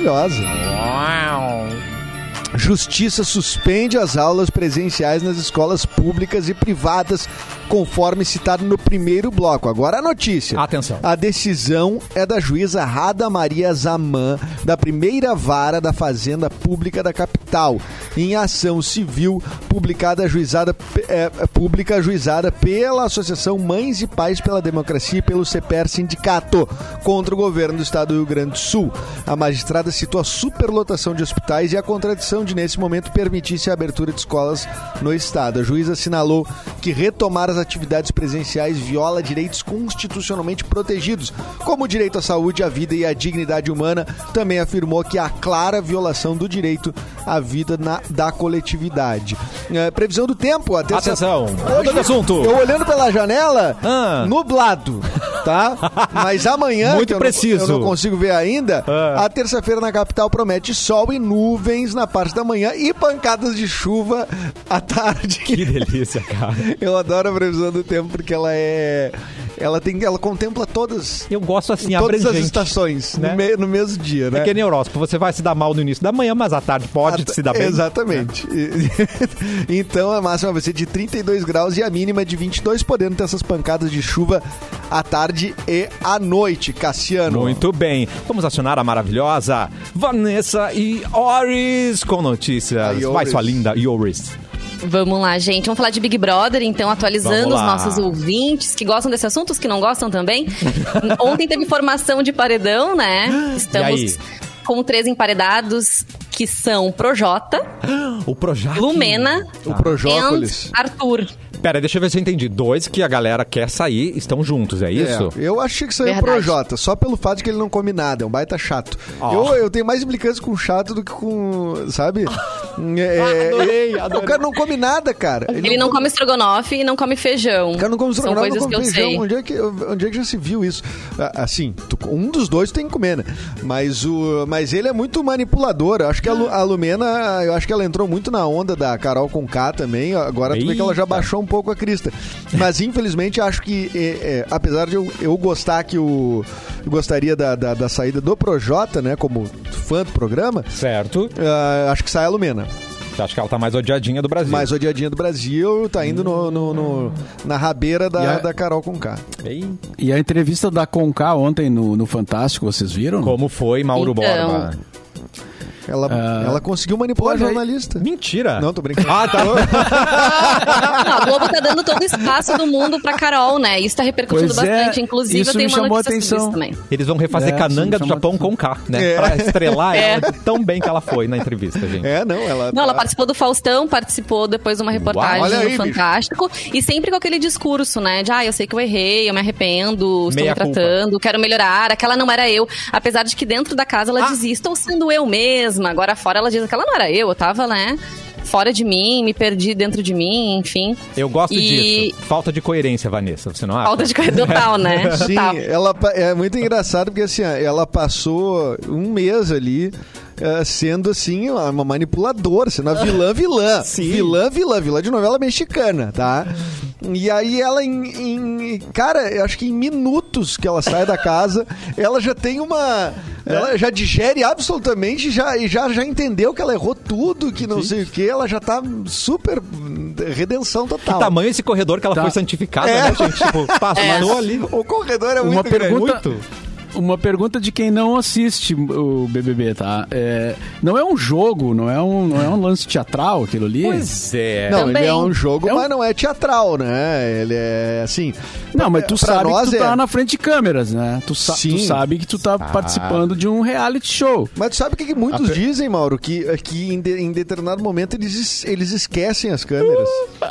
Speaker 4: Justiça suspende as aulas presenciais nas escolas públicas e privadas, conforme citado no primeiro bloco. Agora a notícia.
Speaker 1: Atenção.
Speaker 4: A decisão é da juíza Rada Maria Zaman, da primeira vara da Fazenda Pública da capital, em ação civil publicada ajuizada, é, pública ajuizada pela Associação Mães e Pais pela Democracia e pelo CPR Sindicato contra o governo do estado do Rio Grande do Sul. A magistrada citou a superlotação de hospitais e a contradição de, nesse momento, permitisse a abertura de escolas no estado. A juíza assinalou que retomar as atividades presenciais viola direitos constitucionalmente protegidos, como o direito à saúde, à vida e à dignidade humana. Também afirmou que há clara violação do direito à vida na- da coletividade. É, previsão do tempo, atenção.
Speaker 1: Atenção, assunto.
Speaker 4: Eu olhando pela janela,
Speaker 1: Ah.
Speaker 4: nublado, tá? Mas amanhã,
Speaker 1: Muito
Speaker 4: eu não-
Speaker 1: preciso.
Speaker 4: eu não consigo ver ainda,
Speaker 1: Ah.
Speaker 4: a terça-feira na capital promete sol e nuvens na parte da manhã e pancadas de chuva à tarde.
Speaker 1: Que delícia, cara.
Speaker 4: Eu adoro a previsão do tempo porque ela é. Ela tem. Ela contempla todas.
Speaker 1: Eu gosto assim,
Speaker 4: todas as estações
Speaker 1: né?
Speaker 4: no, me- no mesmo dia, né?
Speaker 1: É que nem horóscopo, você vai se dar mal no início da manhã, mas à tarde pode
Speaker 4: Ah,
Speaker 1: se dar bem.
Speaker 4: Exatamente. então a máxima vai ser de 32 graus e a mínima de 22, podendo ter essas pancadas de chuva à tarde e à noite. Cassiano.
Speaker 1: Muito bem. Vamos acionar a maravilhosa Vanessa e Oris com notícias.
Speaker 4: A
Speaker 1: Vai, sua linda Ioris.
Speaker 3: Vamos lá, gente. Vamos falar de Big Brother, então, atualizando os nossos ouvintes que gostam desse assunto, os que não gostam também. Ontem teve formação de paredão, né? Estamos com três emparedados, que são Projota,
Speaker 1: O Projac.
Speaker 3: Lumena
Speaker 4: O Projócolis.
Speaker 3: e Arthur.
Speaker 1: Pera, deixa eu ver se eu entendi. Dois que a galera quer sair estão juntos, é isso?
Speaker 4: É, eu achei que saiu o
Speaker 3: Verdade.
Speaker 4: Projota, só pelo fato de que ele não come nada, é um baita chato.
Speaker 1: Ó.
Speaker 4: Eu, eu tenho mais implicância com chato do que com. Sabe? É,
Speaker 1: Adorei,
Speaker 4: ele-
Speaker 1: adorei.
Speaker 4: O cara não come nada, cara.
Speaker 3: Ele não come estrogonofe e não come feijão.
Speaker 4: O cara não come estrogonofe, não come feijão.
Speaker 3: sei.
Speaker 4: Onde é, que, onde é que já se viu isso? Ah, Assim, tu- um dos dois tem que comer, né? Mas, o, mas ele é muito manipulador. Eu acho que a, Lu- a Lumena, eu acho que ela entrou muito na onda da Carol com K também. Agora tu vê que ela já
Speaker 1: Eita.
Speaker 4: baixou um pouco a crista. Mas infelizmente acho que, é, é, apesar de eu, eu gostar que o. Eu gostaria da, da, da saída do Projota, né? Como fã do programa,
Speaker 1: Certo.
Speaker 4: ah, acho que sai a Lumena.
Speaker 1: Você acha que ela tá mais odiadinha do Brasil?
Speaker 4: Mais odiadinha do Brasil, tá indo no, no- no- na rabeira da,
Speaker 2: E a-
Speaker 4: da Carol com K.
Speaker 1: Ei,
Speaker 2: E a entrevista da Conká ontem no, no Fantástico, vocês viram?
Speaker 1: Como foi, Mauro
Speaker 3: Então.
Speaker 1: Borba?
Speaker 4: Ela, ela conseguiu manipular
Speaker 2: aí.
Speaker 4: jornalista.
Speaker 1: Mentira.
Speaker 4: Não, tô brincando.
Speaker 1: Ah, tá.
Speaker 3: Não, a Globo tá dando todo o espaço do mundo pra Carol, né? Isso tá repercutindo
Speaker 2: Pois é,
Speaker 3: bastante. Inclusive,
Speaker 2: isso
Speaker 3: eu tenho
Speaker 2: me
Speaker 3: uma
Speaker 2: chamou a
Speaker 3: notícia sobre
Speaker 2: atenção.
Speaker 3: isso também.
Speaker 1: Eles vão refazer
Speaker 2: É,
Speaker 1: Cananga do Japão com K, né?
Speaker 4: É.
Speaker 1: Pra estrelar
Speaker 3: É.
Speaker 1: ela tão bem que ela foi na entrevista, gente.
Speaker 4: É, não, ela.
Speaker 3: Não, ela
Speaker 4: tá-
Speaker 3: participou do Faustão, participou depois de uma reportagem no
Speaker 4: aí, bicho.
Speaker 3: Fantástico. E sempre com aquele discurso, né? De, ah, eu sei que eu errei, eu me arrependo, estou
Speaker 1: Meia
Speaker 3: me tratando, quero melhorar. Aquela não era eu. Apesar de que dentro da casa ela
Speaker 1: Ah.
Speaker 3: dizia, estou sendo eu mesma. Agora fora ela diz, aquela não era eu, eu tava, né? Fora de mim, me perdi dentro de mim, enfim.
Speaker 1: Eu gosto
Speaker 3: E-
Speaker 1: disso. Falta de coerência, Vanessa, você não acha?
Speaker 3: Falta de coisa total, né?
Speaker 4: Sim,
Speaker 3: Total.
Speaker 4: ela é muito engraçado porque assim, ela passou um mês ali eh, sendo assim uma uma manipuladora, sendo a vilã vilã,
Speaker 1: Sim.
Speaker 4: vilã vilã, vilã de novela mexicana, tá? E aí ela em, em- cara, eu acho que em minutos que ela sai da casa, ela já tem uma ela já digere absolutamente já e já já entendeu que ela errou tudo, que não sei o que, ela já tá super redenção total.
Speaker 1: Que tamanho esse corredor que ela
Speaker 2: Tá.
Speaker 1: foi santificada,
Speaker 4: É.
Speaker 1: né, gente? Tipo, passou ali.
Speaker 4: O corredor é
Speaker 2: Uma
Speaker 4: muito grande.
Speaker 2: pergunta,
Speaker 1: Muito.
Speaker 2: Uma pergunta de quem não assiste o BBB, tá? É, não é um jogo, não é um, não é um lance teatral aquilo ali?
Speaker 1: Pois é.
Speaker 4: Não,
Speaker 3: Também.
Speaker 4: ele é um jogo,
Speaker 2: É um-
Speaker 4: mas não é teatral, né? Ele é assim.
Speaker 2: Não, mas tu
Speaker 4: pra
Speaker 2: sabe
Speaker 4: nós
Speaker 2: que tu
Speaker 4: é.
Speaker 2: tá na frente de câmeras, né? Tu, sa-
Speaker 4: Sim.
Speaker 2: tu sabe que tu tá participando de um reality show.
Speaker 4: Mas tu sabe o que, que muitos
Speaker 2: per-
Speaker 4: dizem, Mauro? Que, que em, de- em determinado momento eles, es- eles esquecem as câmeras.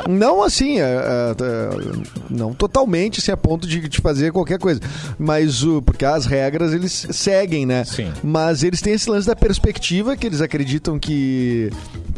Speaker 4: Não assim, é, é, é, não totalmente assim, a ponto de, de fazer qualquer coisa. Mas o. Porque as regras eles seguem, né?
Speaker 1: Sim.
Speaker 4: Mas eles têm esse lance da perspectiva que eles acreditam que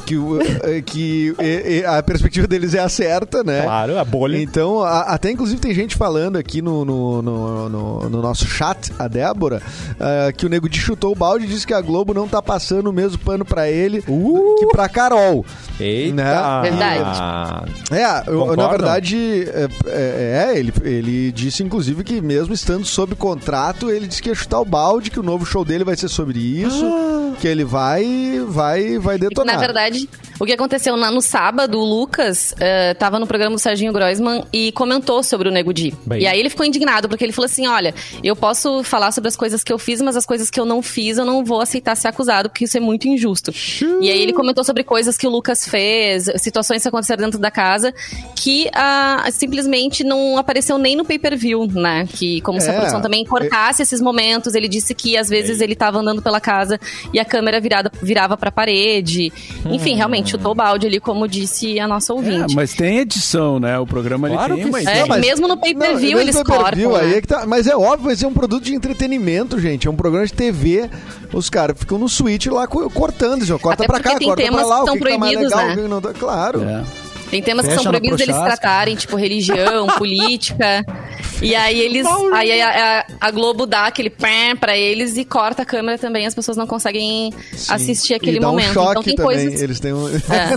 Speaker 4: que, o- eh, que eh, eh, a perspectiva deles é a certa, né?
Speaker 1: Claro, a bolha.
Speaker 4: Então, a- até inclusive tem gente falando aqui no, no, no, no- no nosso chat, a Débora, ah, que o Nego Di chutou o balde e disse que a Globo não tá passando o mesmo pano pra ele
Speaker 1: Uh!
Speaker 4: que pra Carol.
Speaker 1: Eita!
Speaker 4: Né?
Speaker 3: Verdade.
Speaker 4: É, eu- na verdade, é, é, é, ele, ele disse inclusive que mesmo estando sob contrato, ele disse que ia chutar o balde, que o novo show dele vai ser sobre isso, que ele vai, vai, vai detonar.
Speaker 3: Na verdade, o que aconteceu na- no sábado, o Lucas eh, tava no programa do Serginho Groisman e comentou sobre o Nego Di.
Speaker 1: Bem.
Speaker 3: E aí ele ficou indignado, porque ele falou assim: olha, eu posso falar sobre as coisas que eu fiz, mas as coisas que eu não fiz, eu não vou aceitar ser acusado, porque isso é muito injusto. E aí ele comentou sobre coisas que o Lucas fez, situações que aconteceram dentro da casa, que ah, simplesmente não apareceu nem no pay-per-view, né? Que como se a
Speaker 4: É,
Speaker 3: produção também cortasse esses momentos. Ele disse que às vezes ele tava andando pela casa e a câmera virada, virava pra parede. Enfim, realmente, chutou o balde ali, como disse a nossa
Speaker 2: É,
Speaker 3: ouvinte.
Speaker 2: mas tem edição, né? O programa ele
Speaker 1: Claro
Speaker 2: tem uma edição.
Speaker 3: É,
Speaker 4: mas-
Speaker 3: mesmo no pay-per-view eles
Speaker 4: pay-per-view,
Speaker 3: cortam.
Speaker 4: aí
Speaker 3: né?
Speaker 4: é que tá- mas é óbvio, vai ser um produto de entretenimento, gente. É um programa de TV. Os caras ficam no switch lá co- cortando, já corta
Speaker 3: Até
Speaker 4: pra cá,
Speaker 3: tem
Speaker 4: corta pra lá,
Speaker 3: que
Speaker 4: o que, que tá mais legal,
Speaker 3: né?
Speaker 4: o que não tá. Claro.
Speaker 2: É.
Speaker 3: Tem temas que
Speaker 2: Fecha
Speaker 3: são
Speaker 2: na
Speaker 3: proibidos deles
Speaker 2: prochasca.
Speaker 3: tratarem, tipo religião, política. E aí eles. Aí a, a- a Globo dá aquele pé pra eles e corta a câmera também, as pessoas não conseguem
Speaker 4: Sim.
Speaker 3: assistir aquele
Speaker 4: e dá
Speaker 3: momento.
Speaker 4: Um choque
Speaker 3: então tem
Speaker 4: também.
Speaker 3: coisas.
Speaker 4: Eles têm um.
Speaker 3: É.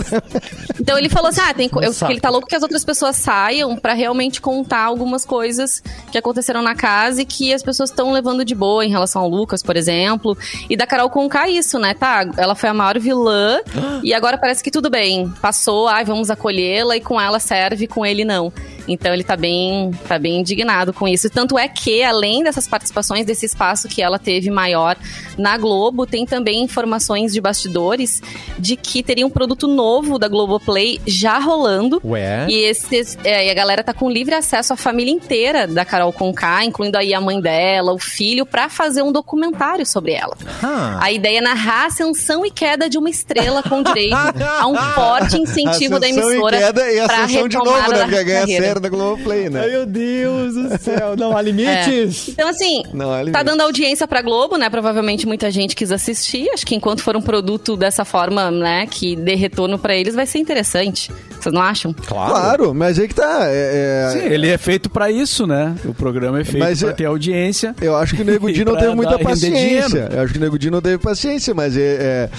Speaker 3: Então ele falou assim: ah, tem, co- eu, que ele tá louco que as outras pessoas saiam pra realmente contar algumas coisas que aconteceram na casa e que as pessoas estão levando de boa em relação ao Lucas, por exemplo. E da Carol Conká isso, né? Tá, ela foi a maior vilã e agora parece que tudo bem. Passou, ai, vamos acolhê-la e com ela serve, com ele não. Então ele tá bem, tá bem indignado com isso. Tanto é que, além dessas participações, desse espaço que ela teve maior na Globo, tem também informações de bastidores de que teria um produto novo da Globoplay já rolando.
Speaker 1: Ué?
Speaker 3: E, esses, é, e a galera tá com livre acesso à família inteira da Carol Conká, incluindo aí a mãe dela, o filho, pra fazer um documentário sobre ela.
Speaker 1: Ah.
Speaker 3: A ideia é narrar a ascensão e queda de uma estrela com direito a um forte incentivo da emissora
Speaker 4: e queda e
Speaker 3: pra
Speaker 4: ascensão de
Speaker 3: retomada
Speaker 4: novo, né?
Speaker 3: da carreira.
Speaker 4: Série da Globoplay, né?
Speaker 1: Ai, meu Deus do céu. Não há limites.
Speaker 3: Então, assim,
Speaker 4: Não há
Speaker 3: tá dando audiência pra Globo, né? Provavelmente muita gente quis assistir. Acho que enquanto for um produto dessa forma, né, que dê retorno pra eles, vai ser interessante. Vocês não acham?
Speaker 1: Claro.
Speaker 4: Claro, mas aí que tá. é- é-
Speaker 2: Sim, ele é feito pra isso, né? O programa é feito
Speaker 4: Mas
Speaker 2: pra
Speaker 4: é-
Speaker 2: ter audiência.
Speaker 4: Eu acho que o Nego Di não teve muita paciência. Eu acho que o Nego Di não teve paciência, mas é.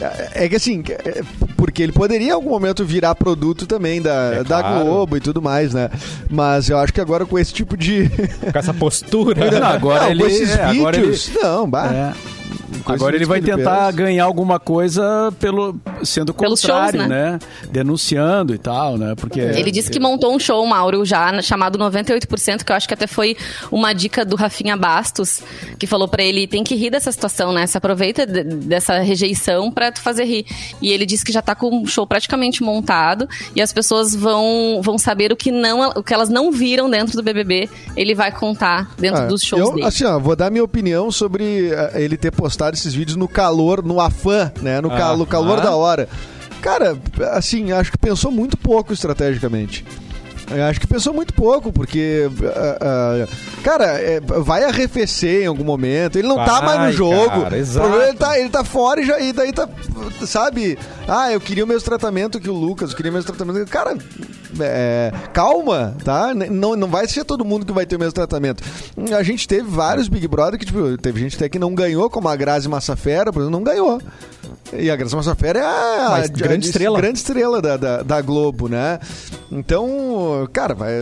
Speaker 4: É, é que assim, é- porque ele poderia em algum momento virar produto também da,
Speaker 1: É
Speaker 4: da
Speaker 1: claro.
Speaker 4: Globo e tudo mais, né? Mas eu acho que agora com esse tipo de.
Speaker 1: Com essa postura.
Speaker 2: Não, agora
Speaker 4: não,
Speaker 2: ele-
Speaker 4: com esses
Speaker 2: é, agora
Speaker 4: vídeos. Não, bah.
Speaker 2: É. Agora ele vai tentar
Speaker 4: fez.
Speaker 2: ganhar alguma coisa pelo sendo
Speaker 3: Pelos
Speaker 2: contrário,
Speaker 3: shows,
Speaker 2: né? Denunciando e tal, né? Porque
Speaker 3: Ele disse que montou um show, Mauro, já chamado 98%, que eu acho que até foi uma dica do Rafinha Bastos, que falou pra ele, tem que rir dessa situação, né? Se aproveita de- dessa rejeição pra tu fazer rir. E ele disse que já tá com um show praticamente montado e as pessoas vão, vão saber o que, não, o que elas não viram dentro do BBB, ele vai contar dentro
Speaker 4: Ah,
Speaker 3: dos shows
Speaker 4: eu,
Speaker 3: dele.
Speaker 4: Assim, ó, vou dar minha opinião sobre eh, ele ter postado esses vídeos no calor, no afã, né? No,
Speaker 1: Ah,
Speaker 4: cal- no calor
Speaker 1: ah.
Speaker 4: da hora. Cara, assim, acho que pensou muito pouco estrategicamente. Eu acho que pensou muito pouco, porque. ah, ah, cara, é, vai arrefecer em algum momento. Ele não tá
Speaker 1: Vai,
Speaker 4: mais no jogo.
Speaker 1: cara, exato.
Speaker 4: problema, ele, tá, ele tá fora e, já, e daí tá. Sabe? Ah, eu queria o mesmo tratamento que o Lucas, eu queria o mesmo tratamento. Cara, é, calma, tá? Não, não vai ser todo mundo que vai ter o mesmo tratamento. A gente teve vários Big Brother que, tipo, teve gente até que não ganhou, como a Grazi Massafera, por exemplo, não ganhou. E a Grazi Massafera é a, a-
Speaker 1: grande
Speaker 4: a-
Speaker 1: estrela.
Speaker 4: grande estrela da, da, da Globo, né? Então, cara, vai,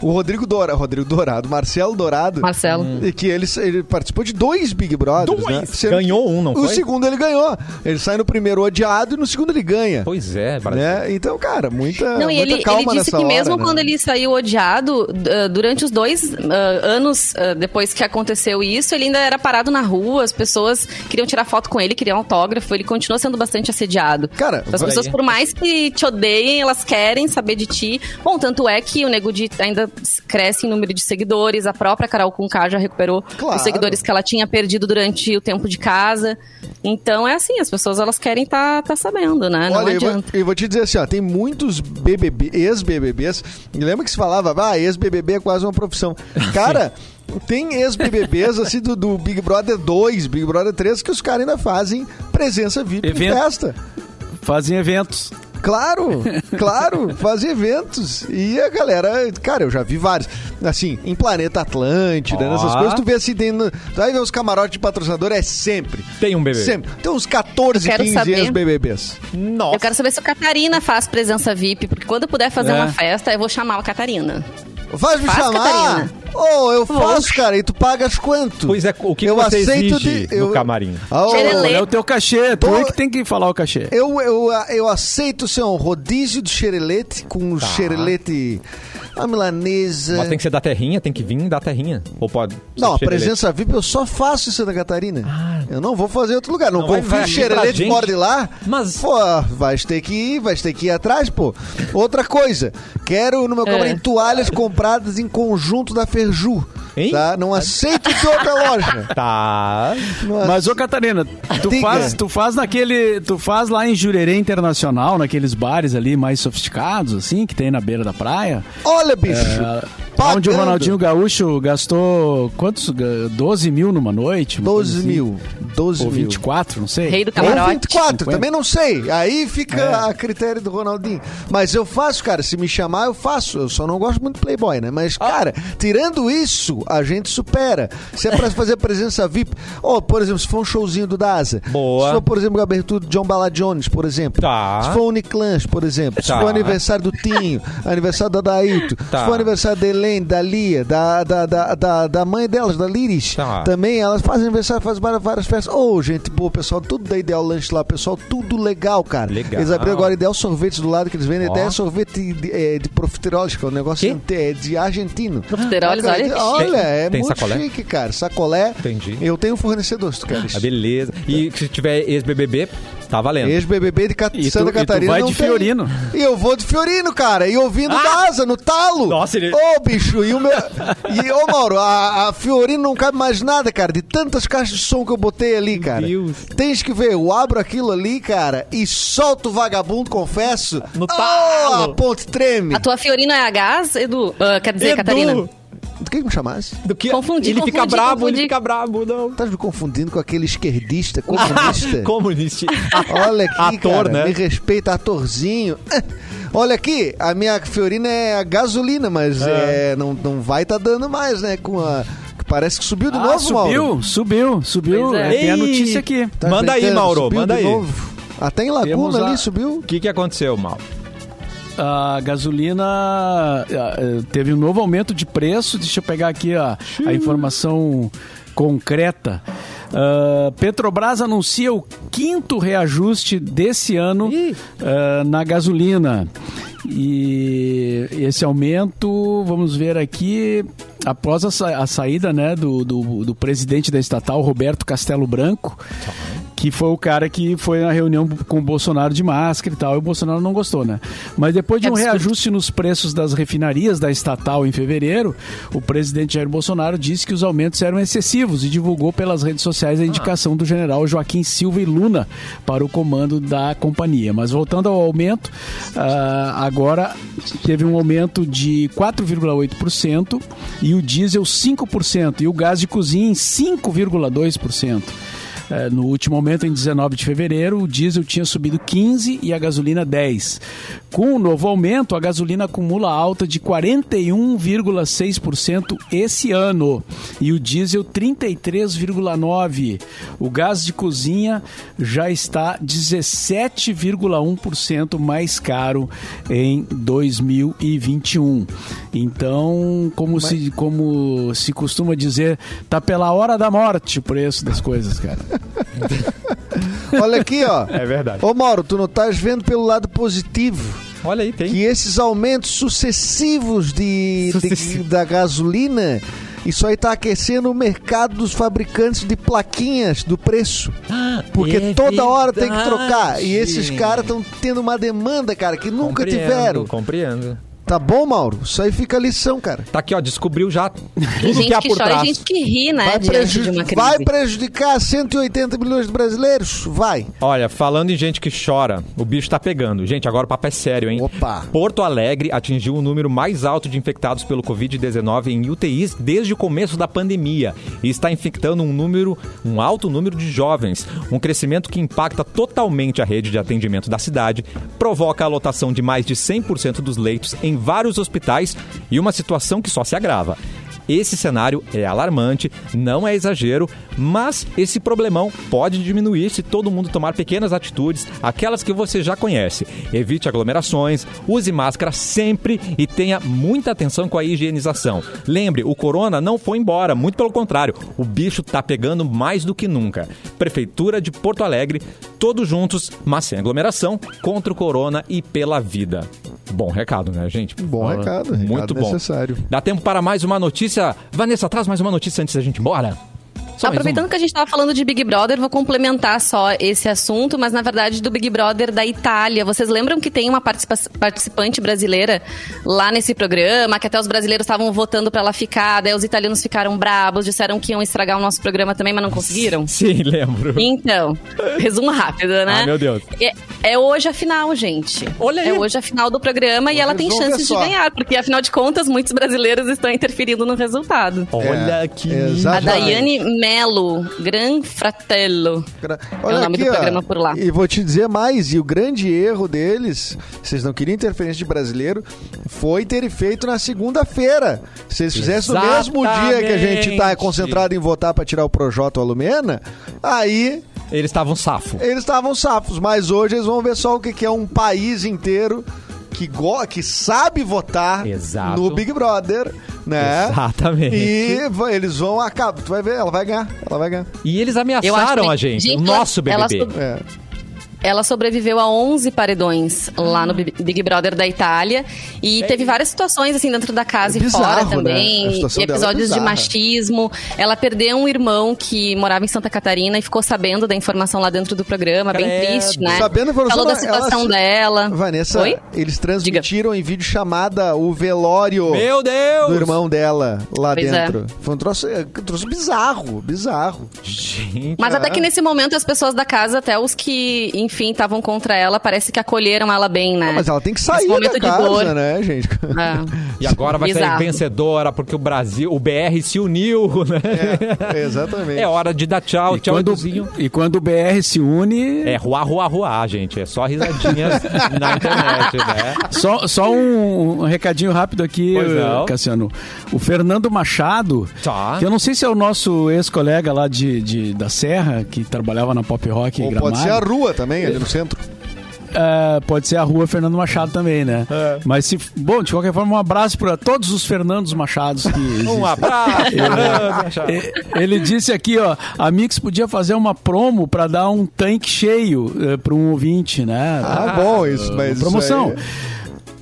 Speaker 4: o Rodrigo Dourado, Rodrigo Dourado, Marcelo Dourado,
Speaker 3: Marcelo.
Speaker 4: E que ele, ele participou de dois Big Brothers,
Speaker 1: Dois?
Speaker 4: né? Sendo
Speaker 1: Ganhou um, não
Speaker 4: o
Speaker 1: foi?
Speaker 4: segundo ele ganhou. Ele sai no primeiro odiado e no segundo ele ganha.
Speaker 1: Pois é, Brasil.
Speaker 4: Né? Então, cara, muita,
Speaker 3: Não, e
Speaker 4: muita
Speaker 3: ele,
Speaker 4: calma
Speaker 3: ele disse
Speaker 4: nessa
Speaker 3: que mesmo
Speaker 4: hora, né?
Speaker 3: quando ele saiu odiado, d- durante os dois ah, anos ah, depois que aconteceu isso, ele ainda era parado na rua, as pessoas queriam tirar foto com ele, queriam autógrafo, ele continua sendo bastante assediado.
Speaker 4: Cara,
Speaker 3: as
Speaker 1: vai
Speaker 3: pessoas,
Speaker 1: aí.
Speaker 3: por mais que te odeiem, elas querem saber de repetir. Bom, tanto é que o Nego Di ainda cresce em número de seguidores, a própria Carol Conká já recuperou
Speaker 4: Claro.
Speaker 3: os seguidores que ela tinha perdido durante o tempo de casa. Então é assim, as pessoas elas querem tá, tá sabendo, né? Não
Speaker 4: Olha, eu vou,
Speaker 3: adianta.
Speaker 4: eu vou te dizer assim, ó, tem muitos BBB, ex-BBBs. Lembra que se falava, ah, ex-BBB é quase uma profissão. Cara, tem ex-BBBs assim do, do Big Brother 2, Big Brother 3, que os caras ainda fazem presença VIP
Speaker 2: Evento.
Speaker 4: em festa.
Speaker 2: Fazem eventos.
Speaker 4: Claro, claro, fazem eventos. E a galera, cara, eu já vi vários. Assim, em Planeta Atlântida,
Speaker 1: Ó.
Speaker 4: nessas coisas, tu vê assim, tem, tu vai ver os camarotes de patrocinador, é sempre.
Speaker 1: Tem um bebê.
Speaker 4: Sempre. Tem uns 14,
Speaker 3: Eu quero
Speaker 4: 15
Speaker 3: saber.
Speaker 4: ex-BBBs.
Speaker 1: Nossa.
Speaker 3: Eu quero saber se a Catarina faz presença VIP, porque quando eu puder fazer
Speaker 2: É.
Speaker 3: uma festa, eu vou chamar a Catarina.
Speaker 4: Faz me
Speaker 3: Faz,
Speaker 4: chamar?
Speaker 3: Catarina.
Speaker 4: Oh, eu faço, cara, e tu pagas quanto?
Speaker 1: Pois é, o que
Speaker 4: eu
Speaker 1: você
Speaker 4: aceito
Speaker 1: exige
Speaker 4: de,
Speaker 1: no
Speaker 4: eu,
Speaker 1: camarim?
Speaker 4: Oh,
Speaker 3: Xerelê.
Speaker 2: É o teu cachê, tu
Speaker 4: Tô-
Speaker 2: é que tem que falar o cachê.
Speaker 4: eu, eu, eu aceito ser um rodízio de xerelete com
Speaker 1: Tá.
Speaker 4: xerelete a milanesa.
Speaker 1: Mas tem que ser da terrinha, tem que vir da terrinha. Ou pode.
Speaker 4: Não, a presença VIP eu só faço em Santa Catarina. eu não vou fazer em outro lugar. Não,
Speaker 1: Não vai-
Speaker 4: confio em xerelete
Speaker 1: gente.
Speaker 4: fora de lá.
Speaker 1: Mas-
Speaker 4: Pô, vai ter que ir, vai ter que ir atrás, pô. Outra coisa, quero no meu
Speaker 3: É.
Speaker 4: camarim toalhas compradas em conjunto da Ferju.
Speaker 1: Hein?
Speaker 4: Tá? Não aceito de outra loja.
Speaker 1: Tá.
Speaker 4: Não
Speaker 2: Mas, ô Catarina, tu
Speaker 4: Diga.
Speaker 2: faz, tu faz naquele. Tu faz lá em Jurerê Internacional, naqueles bares ali mais sofisticados, assim, que tem na beira da praia.
Speaker 4: Olha, bicho.
Speaker 2: É,
Speaker 4: pagando.
Speaker 2: onde o Ronaldinho Gaúcho gastou quantos? Ga- 12 mil numa noite? uma
Speaker 4: 12
Speaker 2: coisa assim?
Speaker 4: mil. 12
Speaker 2: Ou
Speaker 4: mil.
Speaker 2: 24, não sei.
Speaker 3: Rei do
Speaker 4: Ou
Speaker 3: camarote.
Speaker 4: 24,
Speaker 2: 50.
Speaker 4: também não sei. Aí fica
Speaker 2: É.
Speaker 4: a critério do Ronaldinho. Mas eu faço, cara. Se me chamar, eu faço. Eu só não gosto muito de Playboy, né? Mas,
Speaker 2: Ah.
Speaker 4: cara, tirando isso, a gente supera. Se é pra fazer presença VIP. Ou, por exemplo, se for um showzinho do Daza.
Speaker 1: Boa.
Speaker 4: Se for, por exemplo, a abertura do John Bala Jones, por exemplo.
Speaker 1: Tá.
Speaker 4: Se for Uniclans, por exemplo. Se
Speaker 1: Tá.
Speaker 4: for aniversário do Tinho, aniversário da Dailton.
Speaker 1: Tá.
Speaker 4: Se for aniversário da Helene, da Lia, da, da, da, da, da mãe delas, da Liris.
Speaker 1: Tá.
Speaker 4: Também elas fazem aniversário, fazem várias, várias festas. Ô, gente boa, pessoal, tudo da Ideal Lanche lá, pessoal, tudo legal, cara.
Speaker 1: Legal.
Speaker 4: Eles abriram agora Ideal Sorvetes do lado que eles vendem.
Speaker 1: Ó.
Speaker 4: Ideal Sorvete de, é, de profiteroles, que é um negócio ante- é, de argentino.
Speaker 3: Profiteroles, olha
Speaker 4: Olha,
Speaker 1: chique.
Speaker 4: é
Speaker 1: Tem
Speaker 4: muito
Speaker 1: sacolé?
Speaker 4: chique, cara. Sacolé.
Speaker 1: Entendi.
Speaker 4: Eu tenho um fornecedor, se tu queres.
Speaker 1: Ah, beleza. E se tiver ex-BBB, tá valendo.
Speaker 4: Ex-BBB de Cat-
Speaker 2: E tu-
Speaker 4: Santa
Speaker 2: e tu
Speaker 4: Catarina.
Speaker 2: vai
Speaker 4: não
Speaker 2: de
Speaker 4: tem.
Speaker 2: Fiorino.
Speaker 4: E eu vou de Fiorino, cara. E ouvindo
Speaker 1: Ah!
Speaker 4: da asa, no talo.
Speaker 1: Nossa, ele-
Speaker 4: Ô, bicho, e o meu. E, ô, Mauro, a, a Fiorino não cabe mais nada, cara. De tantas caixas de som que eu botei ali, cara.
Speaker 1: Deus.
Speaker 4: Tens que ver, eu abro aquilo ali, cara, e solto o vagabundo, confesso.
Speaker 1: No talo.
Speaker 4: a ponte treme.
Speaker 3: A tua Fiorina é a gás, Edu? Ah, quer dizer,
Speaker 1: Edu,
Speaker 3: Catarina?
Speaker 4: Do que que me chamasse?
Speaker 1: Do que
Speaker 3: Confundi,
Speaker 1: ele fica
Speaker 3: confundi,
Speaker 1: brabo,
Speaker 3: confundi.
Speaker 1: ele fica brabo, não.
Speaker 4: Estás me confundindo com aquele esquerdista, comunista?
Speaker 1: Comunista.
Speaker 4: Olha aqui,
Speaker 1: Ator,
Speaker 4: cara,
Speaker 1: né?
Speaker 4: me respeita, atorzinho. Olha aqui, a minha Fiorina é a gasolina, mas é, não, não vai tá dando mais, né? Com a. que Parece que subiu de
Speaker 2: Ah,
Speaker 4: novo, Mauro.
Speaker 2: subiu, subiu, subiu.
Speaker 3: Pois é.
Speaker 2: É, tem a notícia aqui.
Speaker 4: Tá
Speaker 1: Manda aí, Mauro,
Speaker 4: subiu
Speaker 1: manda aí.
Speaker 4: novo. Até em
Speaker 2: Temos
Speaker 4: Laguna
Speaker 2: a-
Speaker 4: ali subiu.
Speaker 1: O que, que aconteceu, Mal?
Speaker 2: A gasolina teve um novo aumento de preço. Deixa eu pegar aqui a, a informação concreta. Ah, Petrobras anuncia o quinto reajuste desse ano ah, na gasolina. E esse aumento, vamos ver aqui, após a, sa- a saída né, do, do, do presidente da estatal, Roberto Castelo Branco, que foi o cara que foi na reunião com o Bolsonaro de máscara e tal, e o Bolsonaro não gostou, né? Mas depois de um reajuste nos preços das refinarias da estatal em fevereiro, o presidente Jair Bolsonaro disse que os aumentos eram excessivos e divulgou pelas redes sociais a indicação do general Joaquim Silva e Luna para o comando da companhia. Mas voltando ao aumento, ah, agora teve um aumento de 4,8% e o diesel 5% e o gás de cozinha em 5,2%. É, no último aumento, em 19 de fevereiro, o diesel tinha subido 15 e a gasolina 10. Com o novo aumento, a gasolina acumula alta de 41,6% esse ano e o diesel 33,9%. O gás de cozinha já está 17,1% mais caro em 2021. Então, como, se, como se costuma dizer, tá pela hora da morte o preço das coisas, cara.
Speaker 4: Olha aqui, ó.
Speaker 1: É verdade.
Speaker 4: Ô, Mauro, tu não estás vendo pelo lado positivo.
Speaker 1: Olha aí, tem.
Speaker 4: que esses aumentos sucessivos de, de-
Speaker 1: Sucessivo.
Speaker 4: da gasolina Isso aí tá aquecendo o mercado dos fabricantes de plaquinhas do preço. Porque
Speaker 1: É
Speaker 4: toda hora tem que
Speaker 1: verdade.
Speaker 4: trocar. E esses caras estão tendo uma demanda, cara, que nunca
Speaker 1: Compreendo,
Speaker 4: tiveram.
Speaker 1: Compreendo.
Speaker 4: Tá bom, Mauro? Isso aí fica a lição, cara.
Speaker 1: Tá aqui, ó, descobriu já tudo
Speaker 3: gente
Speaker 1: que há
Speaker 3: que
Speaker 1: por
Speaker 3: chora
Speaker 1: trás.
Speaker 3: e gente que ri, né?
Speaker 4: Vai,
Speaker 3: diante
Speaker 4: preju-
Speaker 3: de uma crise.
Speaker 4: vai prejudicar 180 milhões de brasileiros? Vai.
Speaker 1: Olha, falando em gente que chora, o bicho tá pegando. Gente, agora o papo é sério, hein?
Speaker 4: Opa.
Speaker 1: Porto Alegre atingiu o número mais alto de infectados pelo Covid-19 em UTIs desde o começo da pandemia e está infectando um número, um alto número de jovens. Um crescimento que impacta totalmente a rede de atendimento da cidade, provoca a lotação de mais de 100% dos leitos em vários hospitais e uma situação que só se agrava. Esse cenário é alarmante, não é exagero, mas esse problemão pode diminuir se todo mundo tomar pequenas atitudes, aquelas que você já conhece. Evite aglomerações, use máscara sempre e tenha muita atenção com a higienização. Lembre, o corona não foi embora, muito pelo contrário, o bicho tá pegando mais do que nunca. Prefeitura de Porto Alegre, todos juntos, mas sem aglomeração, contra o corona e pela vida. Bom recado, né, gente?
Speaker 4: Bom recado, recado
Speaker 1: Muito bom.
Speaker 4: necessário.
Speaker 1: Dá tempo para mais uma notícia. Vanessa, traz mais uma notícia antes da gente ir embora. Só
Speaker 3: Aproveitando que a gente estava falando de Big Brother, vou complementar só esse assunto, mas na verdade do Big Brother da Itália. Vocês lembram que tem uma participa- participante brasileira lá nesse programa, que até os brasileiros estavam votando para ela ficar, daí os italianos ficaram bravos, disseram que iam estragar o nosso programa também, mas não conseguiram?
Speaker 1: Sim, lembro.
Speaker 3: Então, resumo rápido, né?
Speaker 1: Ai, meu Deus.
Speaker 3: É, é hoje a final, gente.
Speaker 1: Olha aí.
Speaker 3: É hoje a final do programa e ela tem chances de ganhar, porque afinal de contas, muitos brasileiros estão interferindo no resultado.
Speaker 1: Olha
Speaker 4: É,
Speaker 1: que
Speaker 4: exato.
Speaker 3: A Daiane Melo, Gran Fratello.
Speaker 4: Olha
Speaker 3: é o nome
Speaker 4: aqui,
Speaker 3: do
Speaker 4: ó,
Speaker 3: programa por lá.
Speaker 4: E vou te dizer mais, e o grande erro deles, vocês não queriam interferência de brasileiro, foi ter feito na segunda-feira. Se eles fizessem no mesmo dia que a gente tá concentrado em votar pra tirar o Projota ou a Lumena, aí
Speaker 1: Eles estavam safo.
Speaker 4: eles estavam safos. Mas hoje eles vão ver só o que que é um país inteiro que, go que sabe votar
Speaker 1: Exato.
Speaker 4: no Big Brother, né?
Speaker 1: Exatamente.
Speaker 4: E eles vão acabar. Tu vai ver, ela vai ganhar. Ela vai ganhar.
Speaker 1: E eles ameaçaram
Speaker 3: que-
Speaker 1: a gente,
Speaker 3: Gente,
Speaker 1: o nosso BBB.
Speaker 3: ela
Speaker 4: É.
Speaker 3: Ela sobreviveu a 11 paredões lá no Big Big Brother da Itália. E teve várias situações, assim, dentro da casa
Speaker 4: É
Speaker 3: e
Speaker 4: bizarro,
Speaker 3: fora
Speaker 4: né?
Speaker 3: também.
Speaker 4: A situação
Speaker 3: E
Speaker 4: dela é
Speaker 3: episódios de machismo. Ela perdeu um irmão que morava em Santa Catarina e ficou sabendo da informação lá dentro do programa. Bem triste, né?
Speaker 4: Sabendo
Speaker 3: Falou da situação
Speaker 4: ela-
Speaker 3: dela.
Speaker 4: Vanessa,
Speaker 3: Oi?
Speaker 4: eles transmitiram em vídeo chamada o velório
Speaker 1: Meu Deus!
Speaker 4: do irmão dela lá
Speaker 3: Pois é.
Speaker 4: dentro. Foi um troço, é, um troço bizarro, bizarro.
Speaker 1: Gente,
Speaker 3: Mas
Speaker 4: É.
Speaker 3: até que nesse momento as pessoas da casa, até os que, enfim, estavam contra ela, parece que acolheram ela bem, né?
Speaker 4: Mas ela tem que sair da casa,
Speaker 3: dor.
Speaker 4: né, gente?
Speaker 3: É.
Speaker 1: E agora vai
Speaker 3: Bizarro.
Speaker 1: sair vencedora, porque o Brasil, o BR se uniu, né?
Speaker 4: É, exatamente.
Speaker 1: É hora de dar tchau,
Speaker 2: E
Speaker 1: tchau,
Speaker 2: quando,
Speaker 1: Eduzinho.
Speaker 2: e quando o BR se une,
Speaker 1: É ruá, ruá, ruá, gente. É só risadinhas na internet, né?
Speaker 2: Só, só um, um recadinho rápido aqui, Cassiano. O Fernando Machado,
Speaker 1: Tá.
Speaker 2: que eu não sei se é o nosso ex-colega lá de, de- da Serra, que trabalhava na Pop Rock em
Speaker 4: Ou
Speaker 2: Gramado.
Speaker 4: pode ser a rua também, ali no centro.
Speaker 2: É, pode ser a rua Fernando Machado também, né?
Speaker 1: É.
Speaker 2: Mas se. Bom, de qualquer forma, um abraço para todos os Fernandos Machados que existem.
Speaker 1: Um abraço. Fernando.
Speaker 2: E- Ele disse aqui, ó, a Mix podia fazer uma promo para dar um tanque cheio para um ouvinte, né?
Speaker 4: Ah, bom, isso, mas. isso
Speaker 2: promoção.
Speaker 4: aí-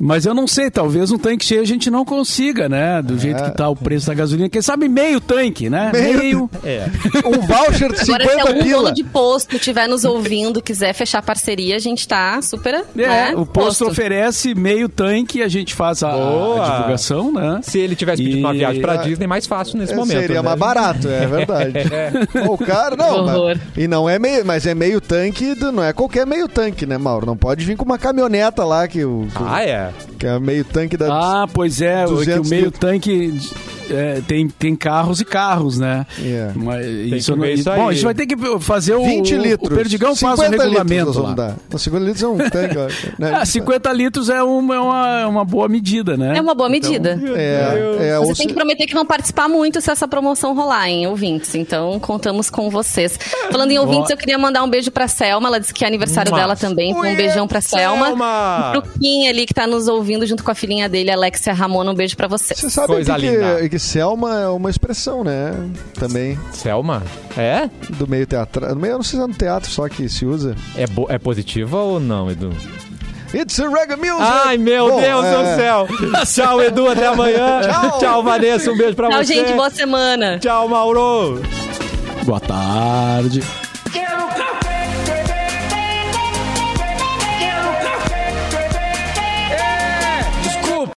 Speaker 2: Mas eu não sei, talvez um tanque cheio a gente não consiga, né? Do jeito que tá o preço da gasolina. Quem sabe meio tanque, né?
Speaker 4: Meio-
Speaker 1: É.
Speaker 4: Um voucher de
Speaker 3: Agora, se
Speaker 4: 50
Speaker 3: algum
Speaker 4: pila.
Speaker 3: dono de posto estiver nos ouvindo, quiser fechar parceria, a gente tá super.
Speaker 2: É,
Speaker 3: né,
Speaker 2: o posto oferece meio tanque, a gente faz a, a divulgação, né?
Speaker 1: Se ele tivesse pedido uma
Speaker 2: E-
Speaker 1: viagem pra Disney, mais fácil nesse
Speaker 4: É,
Speaker 1: momento.
Speaker 4: Seria
Speaker 1: né?
Speaker 4: mais barato, é verdade. o cara, não, mas, e não é meio, mas é meio tanque, do- não é qualquer meio tanque, né, Mauro? Não pode vir com uma caminhoneta lá que, o-
Speaker 1: Ah, é.
Speaker 4: Que é meio tanque da
Speaker 2: Ah, pois é, o- que o
Speaker 4: 200
Speaker 2: meio tanque é, tem, tem carros e carros, né?
Speaker 4: Yeah.
Speaker 2: Mas
Speaker 1: que
Speaker 2: isso não-
Speaker 1: isso
Speaker 2: Bom, a gente vai ter que fazer o.
Speaker 4: 20 litros.
Speaker 2: O Perdigão faz o
Speaker 4: 50
Speaker 2: regulamento lá.
Speaker 4: dar. Não, 50 litros é um tanque, né?
Speaker 2: Ah, 50 litros é uma, é uma, é uma boa medida, né?
Speaker 3: É uma boa medida.
Speaker 4: É, é,
Speaker 3: Vocês
Speaker 4: ou
Speaker 3: têm que prometer que vão participar muito se essa promoção rolar, hein, ouvintes? Então, contamos com vocês. Falando em ouvintes, eu queria mandar um beijo pra Selma. Ela disse que é aniversário
Speaker 1: Mua.
Speaker 3: dela também. Então, um beijão pra Selma.
Speaker 1: Selma!
Speaker 3: O Truquinha ali que tá nos ouvindo junto com a filhinha dele, Alexia Ramona. Um beijo pra você.
Speaker 4: Você sabe
Speaker 1: Coisa
Speaker 4: que,
Speaker 1: linda.
Speaker 4: que Selma é uma expressão, né? Também.
Speaker 1: Selma? É?
Speaker 4: Do meio teatral. No meio, eu não sei se é no teatro só que se usa.
Speaker 1: É, é positiva ou não, Edu?
Speaker 4: It's a reggae music!
Speaker 1: Ai, meu
Speaker 4: Bom,
Speaker 1: Deus
Speaker 4: é...
Speaker 1: do céu! Tchau, Edu, até amanhã.
Speaker 4: Tchau.
Speaker 1: Tchau, Vanessa, um beijo pra
Speaker 3: Tchau,
Speaker 1: você.
Speaker 3: Tchau, gente, boa semana.
Speaker 1: Tchau, Mauro.
Speaker 2: Boa tarde. Quero café!